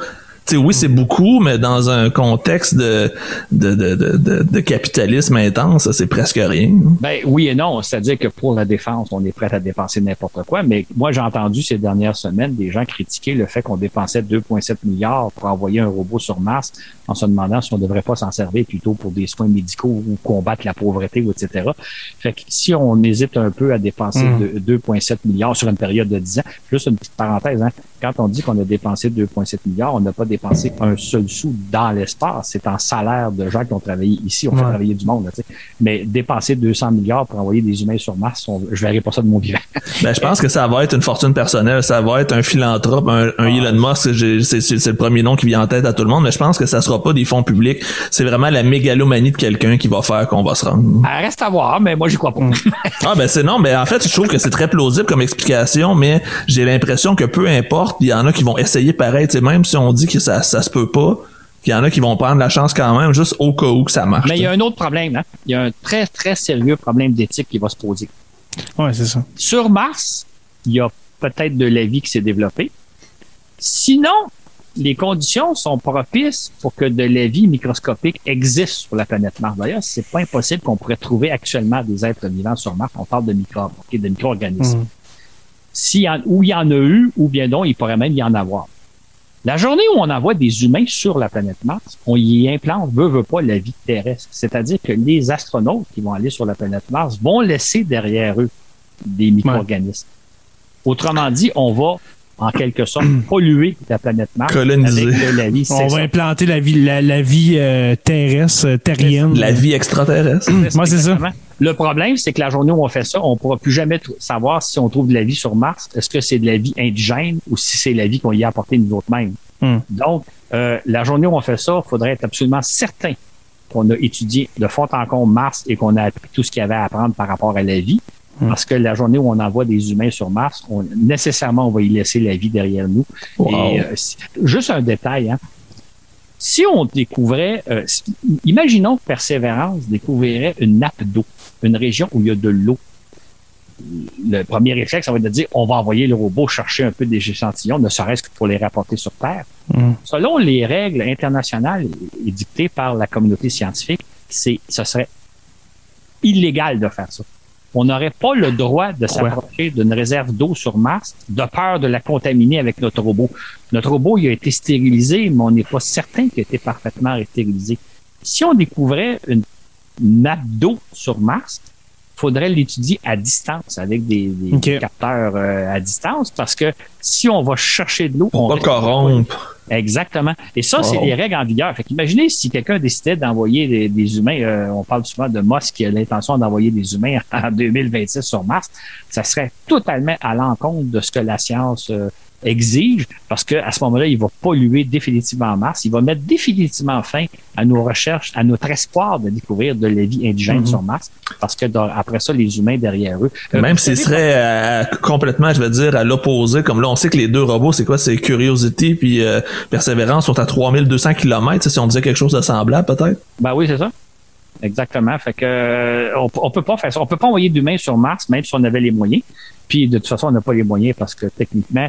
oui, c'est beaucoup, mais dans un contexte de, de, de, de, de capitalisme intense, c'est presque rien. Ben oui et non. C'est-à-dire que pour la défense, on est prêt à dépenser n'importe quoi. Mais moi, j'ai entendu ces dernières semaines des gens critiquer le fait qu'on dépensait 2,7 milliards pour envoyer un robot sur Mars en se demandant si on ne devrait pas s'en servir plutôt pour des soins médicaux ou combattre la pauvreté, etc. Fait que si on hésite un peu à dépenser 2,7 hmm. milliards sur une période de 10 ans, juste une petite parenthèse, hein, quand on dit qu'on a dépensé 2,7 milliards, on n'a pas dépensé un seul sou dans l'espace. C'est en salaire de gens qui ont travaillé ici. On fait travailler du monde. Mais dépenser 200 milliards pour envoyer des humains sur Mars, je je verrai pas ça de mon vivant. ben, je pense que ça va être une fortune personnelle. Ça va être un philanthrope, un. Elon Musk. C'est le premier nom qui vient en tête à tout le monde. Mais je pense que ça sera pas des fonds publics. C'est vraiment la mégalomanie de quelqu'un qui va faire qu'on va se rendre. Elle reste à voir, mais moi, j'y crois pas. ah, ben c'est non. Mais en fait, je trouve que c'est très plausible comme explication, mais j'ai l'impression que peu importe il y en a qui vont essayer pareil, même si on dit que ça, ça se peut pas, il y en a qui vont prendre la chance quand même, juste au cas où que ça marche. Mais il y a un autre problème, hein? Il y a un très, très sérieux problème d'éthique qui va se poser. Oui, c'est ça. Sur Mars, il y a peut-être de la vie qui s'est développée. Sinon, les conditions sont propices pour que de la vie microscopique existe sur la planète Mars. D'ailleurs, c'est pas impossible qu'on pourrait trouver actuellement des êtres vivants sur Mars. On parle de micro, de micro-organismes. Mmh où il y en a eu, ou bien non, il pourrait même y en avoir. La journée où on envoie des humains sur la planète Mars, on y implante, veut, veut pas, la vie terrestre. C'est-à-dire que les astronautes qui vont aller sur la planète Mars vont laisser derrière eux des micro-organismes. Autrement dit, on va en quelque sorte polluer la planète Mars Coloniser. avec de la vie. On ça. va implanter la vie, la, la vie euh, terrestre, euh, terrienne. La vie extraterrestre. Moi, c'est ça. Le problème, c'est que la journée où on fait ça, on pourra plus jamais savoir si on trouve de la vie sur Mars. Est-ce que c'est de la vie indigène ou si c'est la vie qu'on y a apportée nous autres mêmes? Hmm. Donc, euh, la journée où on fait ça, il faudrait être absolument certain qu'on a étudié de fond en comble Mars et qu'on a appris tout ce qu'il y avait à apprendre par rapport à la vie. Hmm. Parce que la journée où on envoie des humains sur Mars, on, nécessairement, on va y laisser la vie derrière nous. Wow. Et, euh, si- juste un détail, hein. Si on découvrait, euh, imaginons que Persévérance découvrirait une nappe d'eau, une région où il y a de l'eau. Le premier réflexe, ça va être de dire, on va envoyer le robot chercher un peu des échantillons, ne serait-ce que pour les rapporter sur Terre. Mm. Selon les règles internationales et dictées par la communauté scientifique, c'est, ce serait illégal de faire ça. On n'aurait pas le droit de s'approcher d'une réserve d'eau sur Mars de peur de la contaminer avec notre robot. Notre robot, il a été stérilisé, mais on n'est pas certain qu'il a été parfaitement stérilisé. Si on découvrait une d'eau sur Mars, faudrait l'étudier à distance avec des, capteurs euh, à distance parce que si on va chercher de l'eau, on pas risque- corrompre. Exactement. Et ça, c'est des règles en vigueur. Fait qu'imaginez si quelqu'un décidait d'envoyer des, des humains, euh, on parle souvent de Musk qui a l'intention d'envoyer des humains en 2026 sur Mars, ça serait totalement à l'encontre de ce que la science euh, exige, parce que à ce moment-là, il va polluer définitivement Mars, il va mettre définitivement fin à nos recherches, à notre espoir de découvrir de la vie indigène Mhm. sur Mars, parce que dans- après ça, les humains derrière eux. Euh, Même vous s'il savez, serait euh, complètement, je veux dire, à l'opposé, comme là, on sait que les deux robots, c'est quoi? C'est Curiosity puis euh, Perseverance sont à 3200 km. Si on disait quelque chose de semblable, peut-être? Ben oui, c'est ça. Exactement. Fait que euh, on, on peut pas faire ça. On peut pas envoyer d'humains sur Mars, même si on avait les moyens. Puis de toute façon, on n'a pas les moyens parce que techniquement,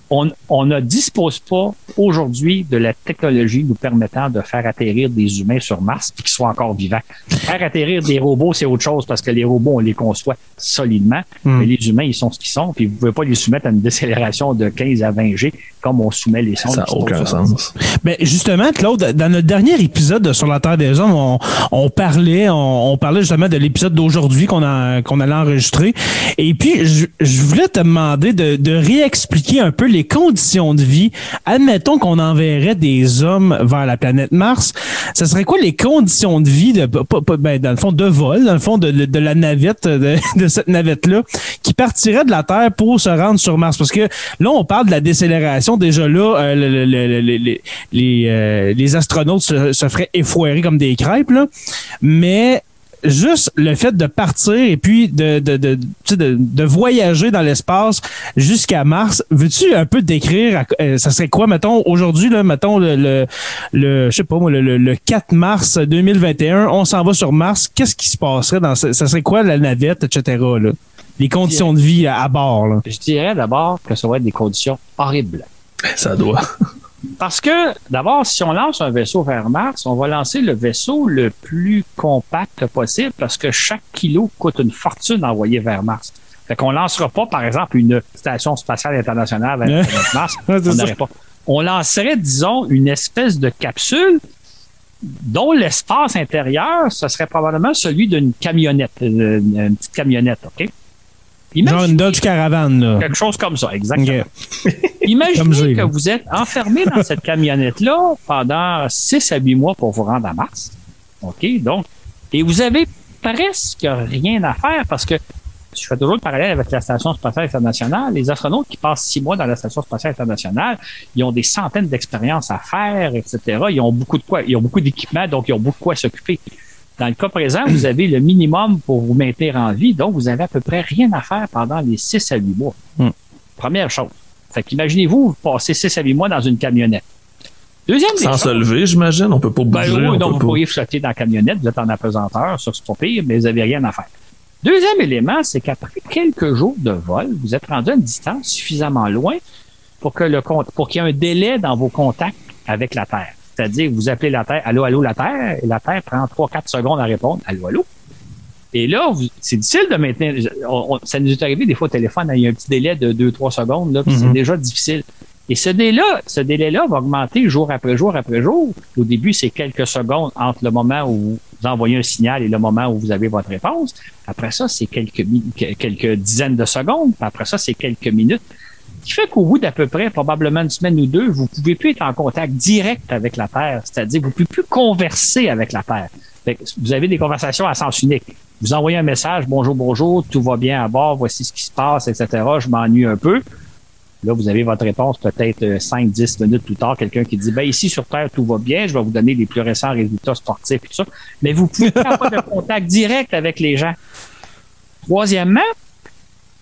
on, on ne dispose pas aujourd'hui de la technologie nous permettant de faire atterrir des humains sur Mars puis qu'ils soient encore vivants. Faire atterrir des robots, c'est autre chose parce que les robots, on les conçoit solidement, Hmm. mais les humains, ils sont ce qu'ils sont, puis vous pouvez pas les soumettre à une décélération de 15 à 20 G comme on soumet les sondes. Ça n'a aucun sens. Ben justement, Claude, dans notre dernier épisode de Sur la Terre des Hommes, on, on parlait, on, on parlait justement de l'épisode d'aujourd'hui qu'on allait enregistrer. Et puis, je, je voulais te demander de, de réexpliquer un peu les conditions de vie. Admettons qu'on enverrait des hommes vers la planète Mars. Ce serait quoi les conditions de vie de, ben, dans le fond, de vol, dans le fond, de, la navette, de, de cette navette-là, qui partirait de la Terre pour se rendre sur Mars? Parce que là, on parle de la décélération. Déjà là, euh, les, euh, les astronautes se, se feraient effoirer comme des crêpes, là. Mais juste le fait de partir et puis de, de, de, tu sais, de, de voyager dans l'espace jusqu'à Mars, veux-tu un peu décrire, à- euh, ça serait quoi, mettons, aujourd'hui, là, mettons, le, le, le- je sais pas moi, le, le- le 4 mars 2021, on s'en va sur Mars, qu'est-ce qui se passerait dans ce, ça serait quoi la navette, etc., là? Les conditions de vie à, à bord, là. Je dirais d'abord que ça va être des conditions horribles. Ça doit. Parce que, d'abord, si on lance un vaisseau vers Mars, on va lancer le vaisseau le plus compact possible parce que chaque kilo coûte une fortune à envoyer vers Mars. Fait qu'on lancera pas, par exemple, une station spatiale internationale vers Mars. On pas. On lancerait, disons, une espèce de capsule dont l'espace intérieur, ce serait probablement celui d'une camionnette, euh, une, une petite camionnette, OK? Genre Imaginez- une Dodge Caravane, là. Quelque chose comme ça, exactement. Imaginez que vous êtes enfermé dans cette camionnette-là pendant 6 à 8 mois pour vous rendre à Mars. OK? Donc, et vous avez presque rien à faire parce que je fais toujours le parallèle avec la Station spatiale internationale. Les astronautes qui passent six mois dans la Station spatiale internationale, ils ont des centaines d'expériences à faire, etc. Ils ont beaucoup de quoi, ils ont beaucoup d'équipements, donc ils ont beaucoup de quoi s'occuper. Dans le cas présent, vous avez le minimum pour vous maintenir en vie, donc vous avez à peu près rien à faire pendant les 6 à 8 mois. Hmm. Première chose. Fait qu'imaginez-vous, vous passez 6 à 8 mois dans une camionnette. Deuxième Sans se lever, j'imagine. On peut pas ben bouger. oui, on donc vous pas- pourriez flotter dans la camionnette, vous êtes en apesanteur, c'est pas pire, mais vous n'avez rien à faire. Deuxième élément, c'est qu'après quelques jours de vol, vous êtes rendu à une distance suffisamment loin pour que le compte, pour qu'il y ait un délai dans vos contacts avec la Terre. C'est-à-dire, vous appelez la Terre, allô, allô, la Terre, et la Terre prend 3-4 secondes à répondre, allô, allô. Et là, c'est difficile de maintenir. on- on- ça nous est arrivé des fois au téléphone, il y a un petit délai de 2-3 secondes, là, puis Mhm. c'est déjà difficile. Et ce délai-là, ce délai-là va augmenter jour après jour après jour. Au début, c'est quelques secondes entre le moment où vous envoyez un signal et le moment où vous avez votre réponse. Après ça, c'est quelques, quelques dizaines de secondes. Après ça, c'est quelques minutes. Ce qui fait qu'au bout d'à peu près, probablement une semaine ou deux, vous pouvez plus être en contact direct avec la Terre. C'est-à-dire, vous pouvez plus converser avec la Terre. vous avez des conversations à sens unique. Vous envoyez un message, bonjour, bonjour, tout va bien à bord, voici ce qui se passe, etc. Je m'ennuie un peu. Là, vous avez votre réponse peut-être 5-10 euh, minutes plus tard, quelqu'un qui dit, ben ici sur Terre, tout va bien, je vais vous donner les plus récents résultats sportifs et tout ça. Mais vous pouvez pas avoir de contact direct avec les gens. Troisièmement,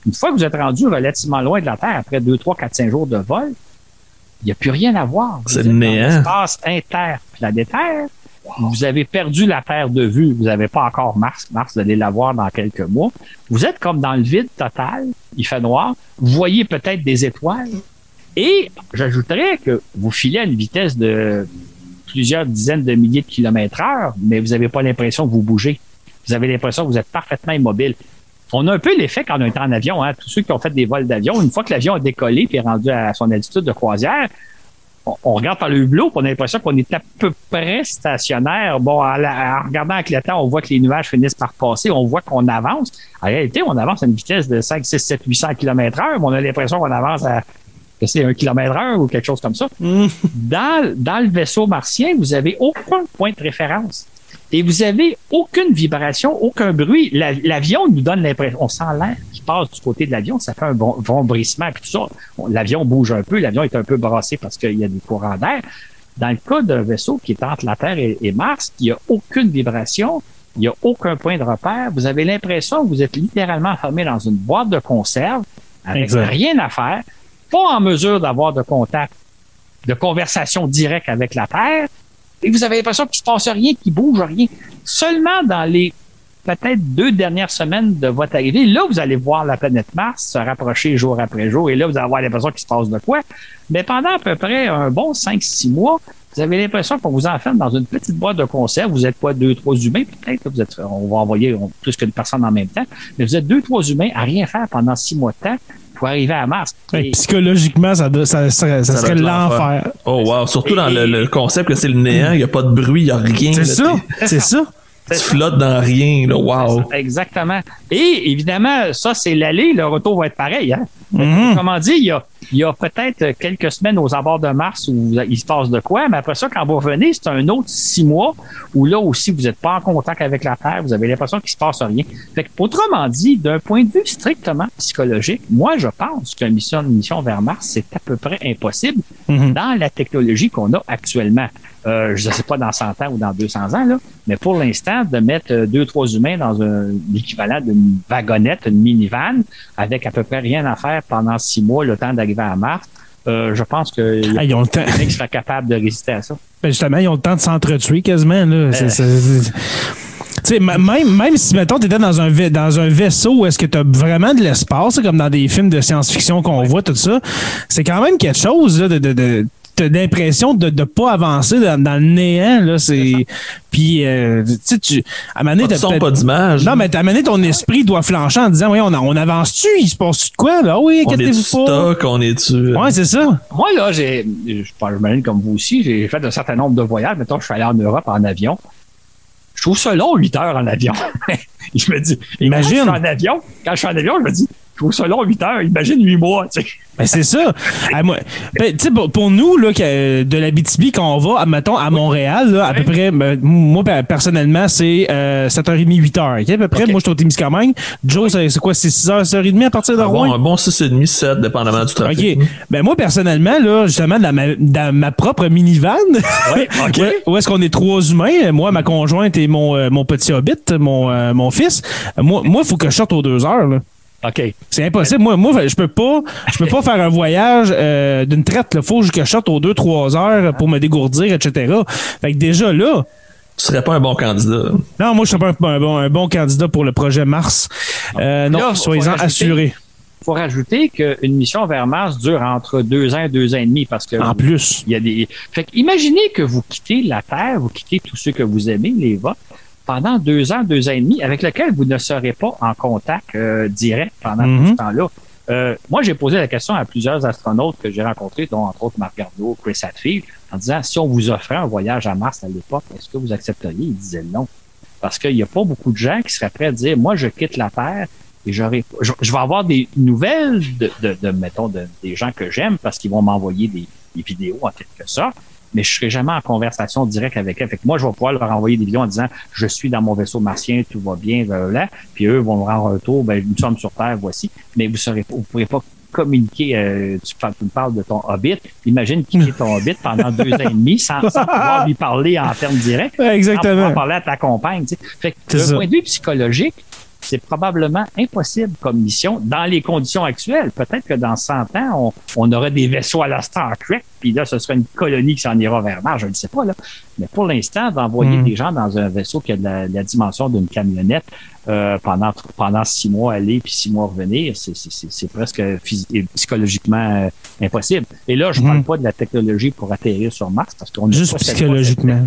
une fois que vous êtes rendu relativement loin de la Terre, après 2, 3, 4, 5 jours de vol, il n'y a plus rien à voir. C'est le néant. Espace interplanétaire. Vous avez perdu la Terre de vue. Vous n'avez pas encore Mars. Mars, vous allez la voir dans quelques mois. Vous êtes comme dans le vide total. Il fait noir. Vous voyez peut-être des étoiles. Et j'ajouterais que vous filez à une vitesse de plusieurs dizaines de milliers de kilomètres heure, mais vous n'avez pas l'impression que vous bougez. Vous avez l'impression que vous êtes parfaitement immobile. On a un peu l'effet quand on est en avion. Hein. Tous ceux qui ont fait des vols d'avion, une fois que l'avion a décollé et est rendu à son altitude de croisière, on, regarde par le hublot, on a l'impression qu'on est à peu près stationnaire. Bon, en, regardant avec le temps, on voit que les nuages finissent par passer, on voit qu'on avance. En réalité, on avance à une vitesse de 5, 6, 7, 800 km heure, mais on a l'impression qu'on avance à c'est un kilomètre heure ou quelque chose comme ça. Mm. Dans, dans le vaisseau martien, vous avez aucun point de référence et vous avez aucune vibration, aucun bruit. L'avion nous donne l'impression, on sent l'air qui passe du côté de l'avion, ça fait un vombrissement, puis tout ça. L'avion bouge un peu, l'avion est un peu brassé parce qu'il y a des courants d'air. Dans le cas d'un vaisseau qui est entre la Terre et, Mars, il n'y a aucune vibration, il n'y a aucun point de repère. Vous avez l'impression que vous êtes littéralement enfermé dans une boîte de conserve avec rien à faire, pas en mesure d'avoir de contact, de conversation directe avec la Terre, et vous avez l'impression qu'il ne se passe rien, qu'il bouge rien. Seulement dans les peut-être deux dernières semaines de votre arrivée, là, vous allez voir la planète Mars se rapprocher jour après jour, et là, vous allez avoir l'impression qu'il se passe de quoi. Mais pendant à peu près un bon 5-6 mois, vous avez l'impression qu'on vous enferme dans une petite boîte de conserve. Vous êtes quoi, deux, trois humains, peut-être, vous êtes, on va envoyer plus qu'une personne en même temps, mais vous êtes deux, trois humains à rien faire pendant six mois de temps pour arriver à Mars. psychologiquement, ça, ça, ça, serait l'enfer. Oh wow, surtout dans le, concept que c'est le néant, il n'y a pas de bruit, il n'y a rien. C'est ça, c'est ça. Tu flottes dans rien, là, wow. Exactement. Et évidemment, ça, c'est l'aller, le retour va être pareil. Hein? Mm-hmm. Comment dire, il y a, il y a peut-être quelques semaines aux abords de Mars où il se passe de quoi, mais après ça, quand vous revenez, c'est un autre six mois où là aussi, vous n'êtes pas en contact avec la Terre, vous avez l'impression qu'il se passe rien. Fait que, autrement dit, d'un point de vue strictement psychologique, moi, je pense qu'une mission, une mission vers Mars, c'est à peu près impossible mm-hmm. dans la technologie qu'on a actuellement. Euh, je ne sais pas dans 100 ans ou dans 200 ans, là, mais pour l'instant, de mettre euh, deux, trois humains dans un équivalent d'une wagonnette, une minivan, avec à peu près rien à faire pendant six mois, le temps d'arriver à Mars, euh, je pense que ah, ils ont le temps. qui sera capable de résister à ça. Ben justement, ils ont le temps de s'entretuer quasiment. Là. même, même si, mettons, tu étais dans un, dans un vaisseau où est-ce que tu as vraiment de l'espace, comme dans des films de science-fiction qu'on voit, tout ça, c'est quand même quelque chose de, de, l'impression de ne pas avancer dans, le néant. Là, c'est... Puis, euh, tu sais, tu. À pas de son, pas d'image. Non, mais à ton esprit doit flancher en disant, oui, on, on avance-tu? Il se passe-tu de quoi? Là? Oui, on est-vous pas? Stock, on est-tu. Ouais, c'est ça. Moi, là, j'ai. Je parle comme vous aussi, j'ai fait un certain nombre de voyages. Mettons, je suis allé en Europe en avion. Je trouve ça long, 8 heures en avion. je me dis, imagine. Quand je suis en avion, quand je suis en avion, je me dis, trouve ça long, 8 heures. Imagine 8 mois, tu sais. Ben, c'est ça. ben, pour, pour, nous, là, que, de la BTB, quand on va, mettons, à Montréal, là, à peu près, ben, moi, personnellement, c'est euh, 7h30, 8h. Okay? À peu près, moi, je suis au Témiscamingue. Joe, c'est quoi, c'est 6h, 6h30 à partir de Rouen? un bon 6h30, 7, dépendamment du trafic. OK. Ben, moi, personnellement, là, justement, dans ma, dans ma propre minivan, ouais, où, est-ce qu'on est trois humains, moi, ma conjointe et mon, euh, mon petit hobbit, mon, euh, mon fils, moi, il faut que je sorte aux deux heures. Là. OK. C'est impossible. Moi, moi, je peux pas, je peux pas faire un voyage euh, d'une traite. Il faut que je sorte aux 2-3 heures pour me dégourdir, etc. Fait que déjà là. Tu serais pas un bon candidat. Non, moi, je serais pas un, bon, un bon, candidat pour le projet Mars. Euh, non, soyez-en assurés. Il faut rajouter qu'une mission vers Mars dure entre deux ans et deux ans et demi parce que. En plus. Il y a des. Fait imaginez que vous quittez la Terre, vous quittez tous ceux que vous aimez, les votes, pendant deux ans, deux ans et demi, avec lequel vous ne serez pas en contact euh, direct pendant tout mhm. ce temps-là. Euh, moi, j'ai posé la question à plusieurs astronautes que j'ai rencontrés, dont entre autres Marc Garneau, Chris Hadfield, en disant si on vous offrait un voyage à Mars à l'époque, est-ce que vous accepteriez? Ils disaient non. Parce qu'il n'y a pas beaucoup de gens qui seraient prêts à dire moi, je quitte la Terre et j'aurai, je, je, vais avoir des nouvelles de, de, de mettons, de, des gens que j'aime parce qu'ils vont m'envoyer des, des, vidéos en quelque sorte, mais je serai jamais en conversation directe avec eux. Fait que moi, je vais pouvoir leur envoyer des vidéos en disant je suis dans mon vaisseau martien, tout va bien, là, puis eux vont me rendre un retour, ben nous sommes sur Terre, voici. Mais vous serez, vous pourrez pas communiquer, euh, tu, tu, me parles de ton hobbit, imagine quitter ton hobbit pendant deux ans et demi sans, sans, pouvoir lui parler en termes directs, Exactement. sans pouvoir parler à ta compagne. Tu sais. Fait que d'un point de vue psychologique, c'est probablement impossible comme mission dans les conditions actuelles. Peut-être que dans 100 ans, on, on, aurait des vaisseaux à la Star Trek, puis là, ce serait une colonie qui s'en ira vers Mars, je ne sais pas. Là. Mais pour l'instant, d'envoyer mm. des gens dans un vaisseau qui a de la, la dimension d'une camionnette euh, pendant pendant six mois aller puis six mois revenir, c'est presque psychologiquement euh, impossible. Et là, je ne mm. parle pas de la technologie pour atterrir sur Mars, parce qu'on Juste psychologiquement.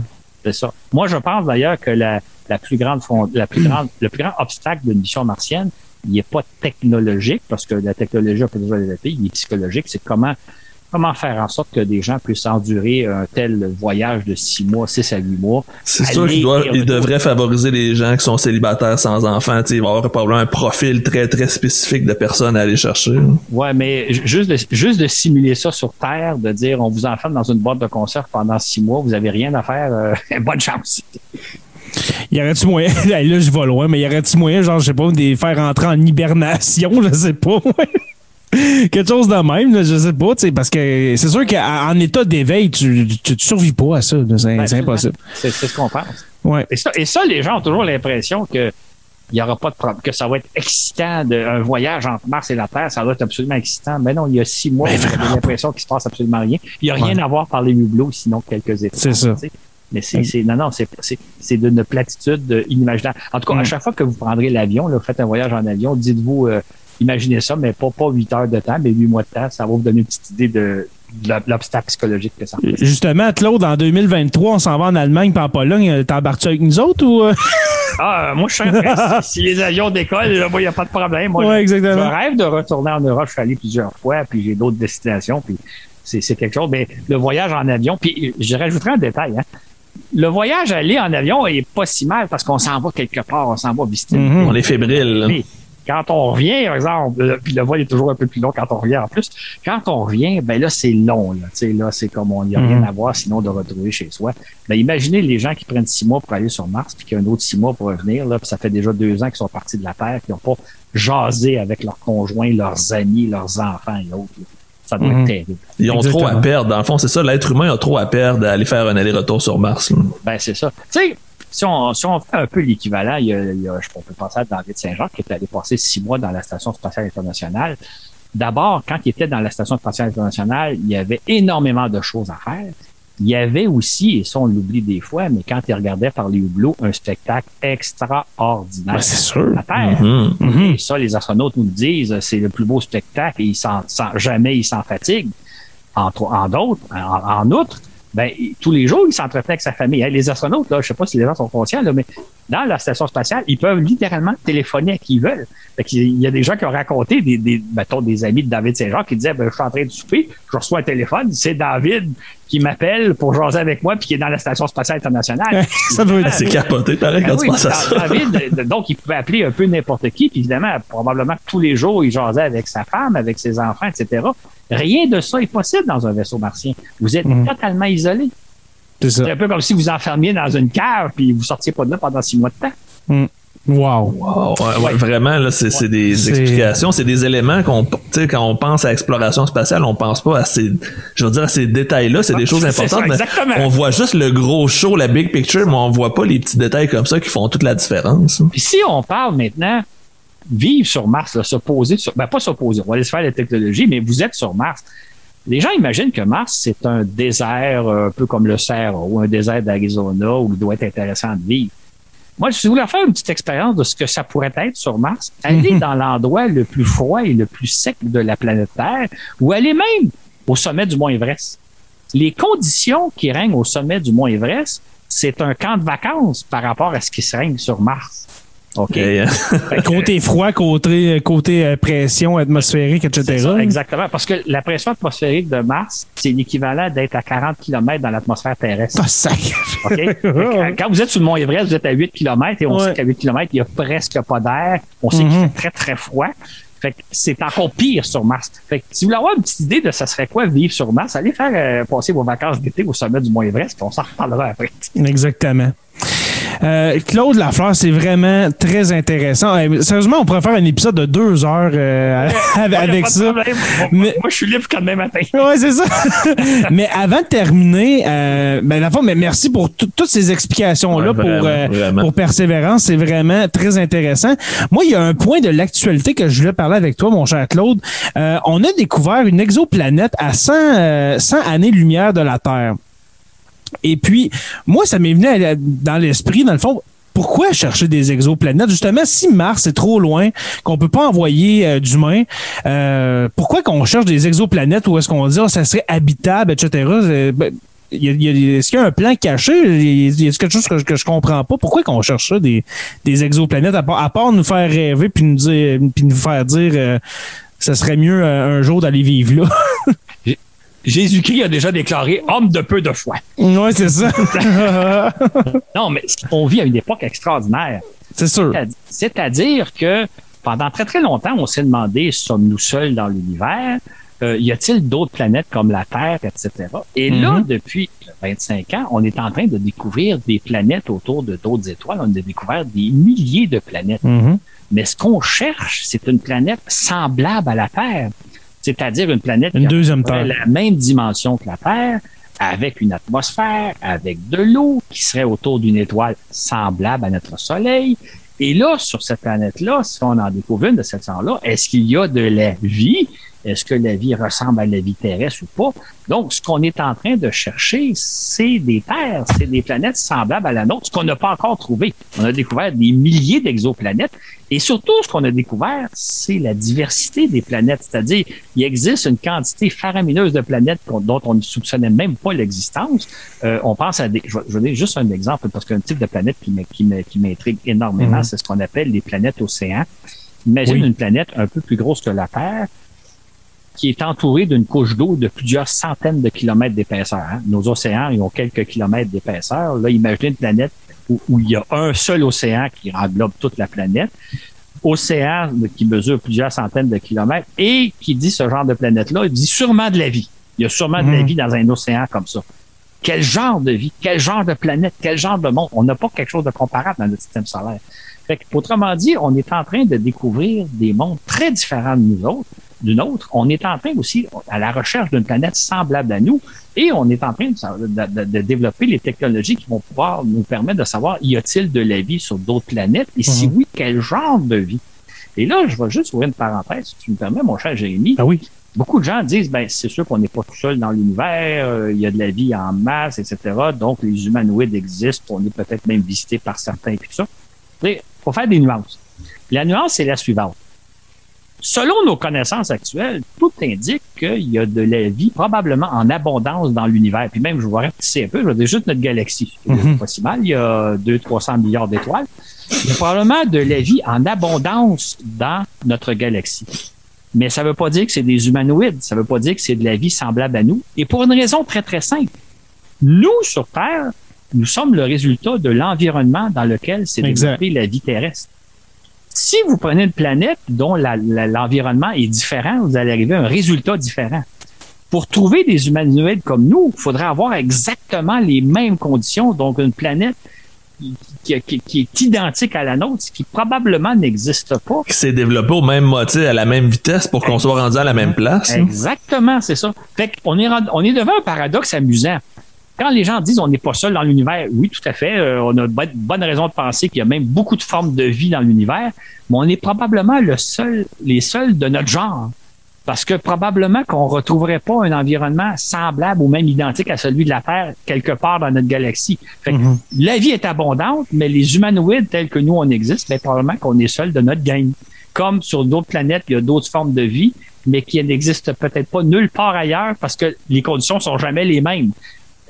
Moi, je pense d'ailleurs que la, la plus grande, la plus grande, le plus grand obstacle d'une mission martienne, il n'est pas technologique, parce que la technologie, on peut déjà développer, il est psychologique. C'est comment, comment faire en sorte que des gens puissent endurer un tel voyage de six mois, six à huit mois? C'est sûr qu'il doit, il devrait favoriser les gens qui sont célibataires sans enfants. il va y avoir probablement un profil très, très spécifique de personnes à aller chercher. Ouais, mais juste de, juste de simuler ça sur Terre, de dire on vous enferme dans une boîte de conserve pendant six mois, vous avez rien à faire, euh, bonne chance. Y aurait-tu moyen, là je vais loin, mais y aurait-tu moyen, genre, je sais pas, de les faire entrer en hibernation, je sais pas, Quelque chose de même, là, je sais pas, parce que c'est sûr qu'en état d'éveil, tu, tu, tu, survis pas à ça, c'est ben, impossible. C'est ce qu'on pense. Ouais. Et, ça, et ça, les gens ont toujours l'impression que il n'y aura pas de problème, que ça va être excitant, de, un voyage entre Mars et la Terre, ça va être absolument excitant. Mais non, il y a six mois, ben, j'ai l'impression qu'il se passe absolument rien. Il n'y a rien ouais. à voir par les hublots, sinon quelques étoiles. C'est ça. T'sais. Mais c'est, non, non, c'est d'une platitude inimaginable. En tout cas, mm. à chaque fois que vous prendrez l'avion, faites un voyage en avion, dites-vous, euh, imaginez ça, mais pas, pas 8 heures de temps, mais 8 mois de temps, ça va vous donner une petite idée de, de l'obstacle psychologique que ça fait. Justement, Claude, en 2023, on s'en va en Allemagne pas en Pologne. T'embarques-tu avec nous autres ou. Ah, moi, je suis si les avions décollent, il n'y a pas de problème. Moi, ouais, exactement. je rêve de retourner en Europe. Je suis allé plusieurs fois, puis j'ai d'autres destinations, puis c'est quelque chose. Mais le voyage en avion, puis je rajouterai un détail, hein le voyage aller en avion est pas si mal parce qu'on s'en va quelque part, on s'en va visiter. Mm -hmm. On est fébrile. Mais quand on revient, par exemple, puis le vol est toujours un peu plus long quand on revient en plus. Quand on revient, ben là, c'est long. Là, là c'est comme on n'y a rien Mhm. à voir sinon de retrouver chez soi. Ben, imaginez les gens qui prennent six mois pour aller sur Mars, puis qu'il y a un autre six mois pour revenir. Là, puis ça fait déjà deux ans qu'ils sont partis de la Terre, qui n'ont pas jasé avec leurs conjoints, leurs amis, leurs enfants et autres. là. Ça doit Mhm. être terrible. Ils ont Exactement. trop à perdre. Dans le fond, c'est ça, l'être humain a trop à perdre d'aller faire un aller-retour sur Mars. là. Ben, c'est ça. Tu sais, si on, si on fait un peu l'équivalent, il y a, il y a, je- on peut penser à David Saint-Jacques qui est allé passer six mois dans la Station spatiale internationale. D'abord, quand il était dans la Station spatiale internationale, il y avait énormément de choses à faire. Il y avait aussi, et ça on l'oublie des fois, mais quand il regardait par les hublots, un spectacle extraordinaire. Ben, c'est sûr. À terre. Mhm. Mhm. Et ça, les astronautes nous le disent, c'est le plus beau spectacle et ils s'en, jamais ils s'en fatiguent. En, en d'autres, en, en outre, ben, tous les jours, ils s'entretenaient avec sa famille. Les astronautes, là, je sais pas si les gens sont conscients, là, mais dans la station spatiale, ils peuvent littéralement téléphoner à qui ils veulent. Fait il y a des gens qui ont raconté, des, des, mettons, des amis de David Saint-Jean qui disaient, ben, je suis en train de souper, je reçois un téléphone, c'est David qui m'appelle pour jaser avec moi puis qui est dans la station spatiale internationale. ça doit être. C'est capoté, pareil, Ben quand oui, tu penses à ça. David, donc, il pouvait appeler un peu n'importe qui. Puis évidemment, probablement tous les jours, il jasait avec sa femme, avec ses enfants, etc. Rien de ça est possible dans un vaisseau martien. Vous êtes Mhm. totalement isolé. C'est ça. C'est un peu comme si vous enfermiez dans une cave puis vous sortiez pas de là pendant six mois de temps. Wow. Wow, ouais, ouais, vraiment, là, c'est c'est des C'est- explications, c'est des éléments qu'on, tu sais, quand on pense à exploration spatiale, on pense pas à ces, je veux dire, à ces détails-là, c'est des choses C'est ça, importantes, mais on voit juste le gros show, la big picture, mais on voit pas les petits détails comme ça qui font toute la différence. Puis si on parle maintenant, vivre sur Mars, là, se poser sur, ben pas s'opposer, on va laisser faire la technologie, mais vous êtes sur Mars. Les gens imaginent que Mars, c'est un désert euh, un peu comme le Sahara ou un désert d'Arizona où il doit être intéressant de vivre. Moi, si vous voulez faire une petite expérience de ce que ça pourrait être sur Mars, allez dans l'endroit le plus froid et le plus sec de la planète Terre, ou allez même au sommet du Mont Everest. Les conditions qui règnent au sommet du Mont Everest, c'est un camp de vacances par rapport à ce qui se règne sur Mars. OK? Et, euh, côté froid, côté, côté euh, pression atmosphérique, etc. ça, exactement. Parce que la pression atmosphérique de Mars, c'est l'équivalent d'être à 40 km dans l'atmosphère terrestre. Ah, sac. OK? Fait que, Quand vous êtes sur le mont Everest, vous êtes à 8 km et on Ouais. sait qu'à 8 km, il y a presque pas d'air. On sait qu'il Mhm. fait très, très froid. Fait que c'est encore pire sur Mars. Fait que si vous voulez avoir une petite idée de ça serait quoi vivre sur Mars, allez faire euh, passer vos vacances d'été au sommet du Mont Everest, puis on s'en reparlera après. Exactement. Euh, Claude Lafleur, c'est vraiment très intéressant. Euh, sérieusement, on pourrait faire un épisode de deux heures euh, avec, ça. Moi, Mais- moi, je suis libre quand même matin. Ouais, c'est ça. mais avant de terminer, euh, ben, la fois, mais merci pour tout- toutes ces explications-là Ouais, pour, vraiment, euh, vraiment. pour Persévérance. C'est vraiment très intéressant. Moi, il y a un point de l'actualité que je voulais parler avec toi, mon cher Claude. Euh, on a découvert une exoplanète à 100, euh, 100 années-lumière de la Terre. Et puis, moi, ça m'est venu dans l'esprit, dans le fond, pourquoi chercher des exoplanètes? Justement, si Mars est trop loin, qu'on peut pas envoyer euh, d'humains, euh, pourquoi qu'on cherche des exoplanètes où est-ce qu'on dit, ah, ça serait habitable, etc.? Euh, ben, Est-ce qu'il y a un plan caché? A quelque chose que, je- que je comprends pas? Pourquoi qu'on cherche ça, des, des exoplanètes, à part, à part nous faire rêver puis nous, dire, puis nous faire dire ça serait mieux un jour d'aller vivre là? Jésus-Christ a déjà déclaré homme de peu de foi. ouais, c'est ça. Non, mais on vit à une époque extraordinaire. c'est sûr. C'est- C'est-à-dire que pendant très très longtemps, on s'est demandé sommes-nous seuls dans l'univers? Euh, Y a-t-il d'autres planètes comme la Terre, etc. Et là, Mhm. depuis 25 ans, on est en train de découvrir des planètes autour de d'autres étoiles. On a découvert des milliers de planètes. Mhm. Mais ce qu'on cherche, c'est une planète semblable à la Terre. C'est-à-dire une planète Une qui a deuxième la même dimension que la Terre, avec une atmosphère, avec de l'eau, qui serait autour d'une étoile semblable à notre Soleil. Et là, sur cette planète-là, si on en découvre une de cette genre-là, est-ce qu'il y a de la vie? Est-ce que la vie ressemble à la vie terrestre ou pas? Donc, ce qu'on est en train de chercher, c'est des terres, c'est des planètes semblables à la nôtre, ce qu'on n'a pas encore trouvé. On a découvert des milliers d'exoplanètes et surtout, ce qu'on a découvert, c'est la diversité des planètes. C'est-à-dire, il existe une quantité faramineuse de planètes dont on ne soupçonnait même pas l'existence. Euh, on pense à des... Je vais, donner juste un exemple parce qu'un type de planète qui m'in- qui m'in- qui m'intrigue énormément, Mhm. c'est ce qu'on appelle les planètes océans. Imagine Oui. une planète un peu plus grosse que la Terre qui est entourée d'une couche d'eau de plusieurs centaines de kilomètres d'épaisseur. hein. Nos océans, ils ont quelques kilomètres d'épaisseur. Là, imaginez une planète où, où il y a un seul océan qui englobe toute la planète. Océan qui mesure plusieurs centaines de kilomètres et qui dit ce genre de planète-là, il dit sûrement de la vie. Il y a sûrement de la Mhm. vie dans un océan comme ça. Quel genre de vie, quel genre de planète, quel genre de monde? On n'a pas quelque chose de comparable dans notre système solaire. Fait que, autrement dit, on est en train de découvrir des mondes très différents de nous autres, d'une autre. On est en train aussi à la recherche d'une planète semblable à nous et on est en train de, de- de- de développer les technologies qui vont pouvoir nous permettre de savoir y a-t-il de la vie sur d'autres planètes et si Mhm. oui, quel genre de vie? Et là, je vais juste ouvrir une parenthèse, si tu me permets, mon cher Jérémy. Ah oui. Beaucoup de gens disent, ben c'est sûr qu'on n'est pas tout seul dans l'univers, euh, il y a de la vie en masse, etc. Donc les humanoïdes existent, on est peut-être même visité par certains et tout ça. Il faut faire des nuances. La nuance, c'est la suivante. Selon nos connaissances actuelles, tout indique qu'il y a de la vie probablement en abondance dans l'univers. Puis même, je vais rapetisser un peu, je vais dire juste notre galaxie. C'est Mhm. pas si mal, il y a 200-300 milliards d'étoiles. Il y a probablement de la vie en abondance dans notre galaxie. Mais ça ne veut pas dire que c'est des humanoïdes. Ça ne veut pas dire que c'est de la vie semblable à nous. Et pour une raison très, très simple. Nous, sur Terre, nous sommes le résultat de l'environnement dans lequel s'est développée la vie terrestre. Si vous prenez une planète dont l'environnement est différent, vous allez arriver à un résultat différent. Pour trouver des humanoïdes comme nous, il faudrait avoir exactement les mêmes conditions, donc une planète qui, qui- qui- qui est identique à la nôtre, qui probablement n'existe pas. qui s'est développé au même motif, à la même vitesse pour qu'on soit rendu à la même place. hein? Exactement, c'est ça. Fait qu'on est, on est devant un paradoxe amusant. Quand les gens disent on n'est pas seul dans l'univers, oui, tout à fait, euh, on a de bonne, bonne raison de penser qu'il y a même beaucoup de formes de vie dans l'univers, mais on est probablement le seul, les seuls de notre genre. Parce que probablement qu'on retrouverait pas un environnement semblable ou même identique à celui de la Terre quelque part dans notre galaxie. Fait que Mhm. la vie est abondante, mais les humanoïdes tels que nous on existe, ben, probablement qu'on est seul de notre gang. Comme sur d'autres planètes, il y a d'autres formes de vie, mais qui n'existent peut-être pas nulle part ailleurs parce que les conditions sont jamais les mêmes.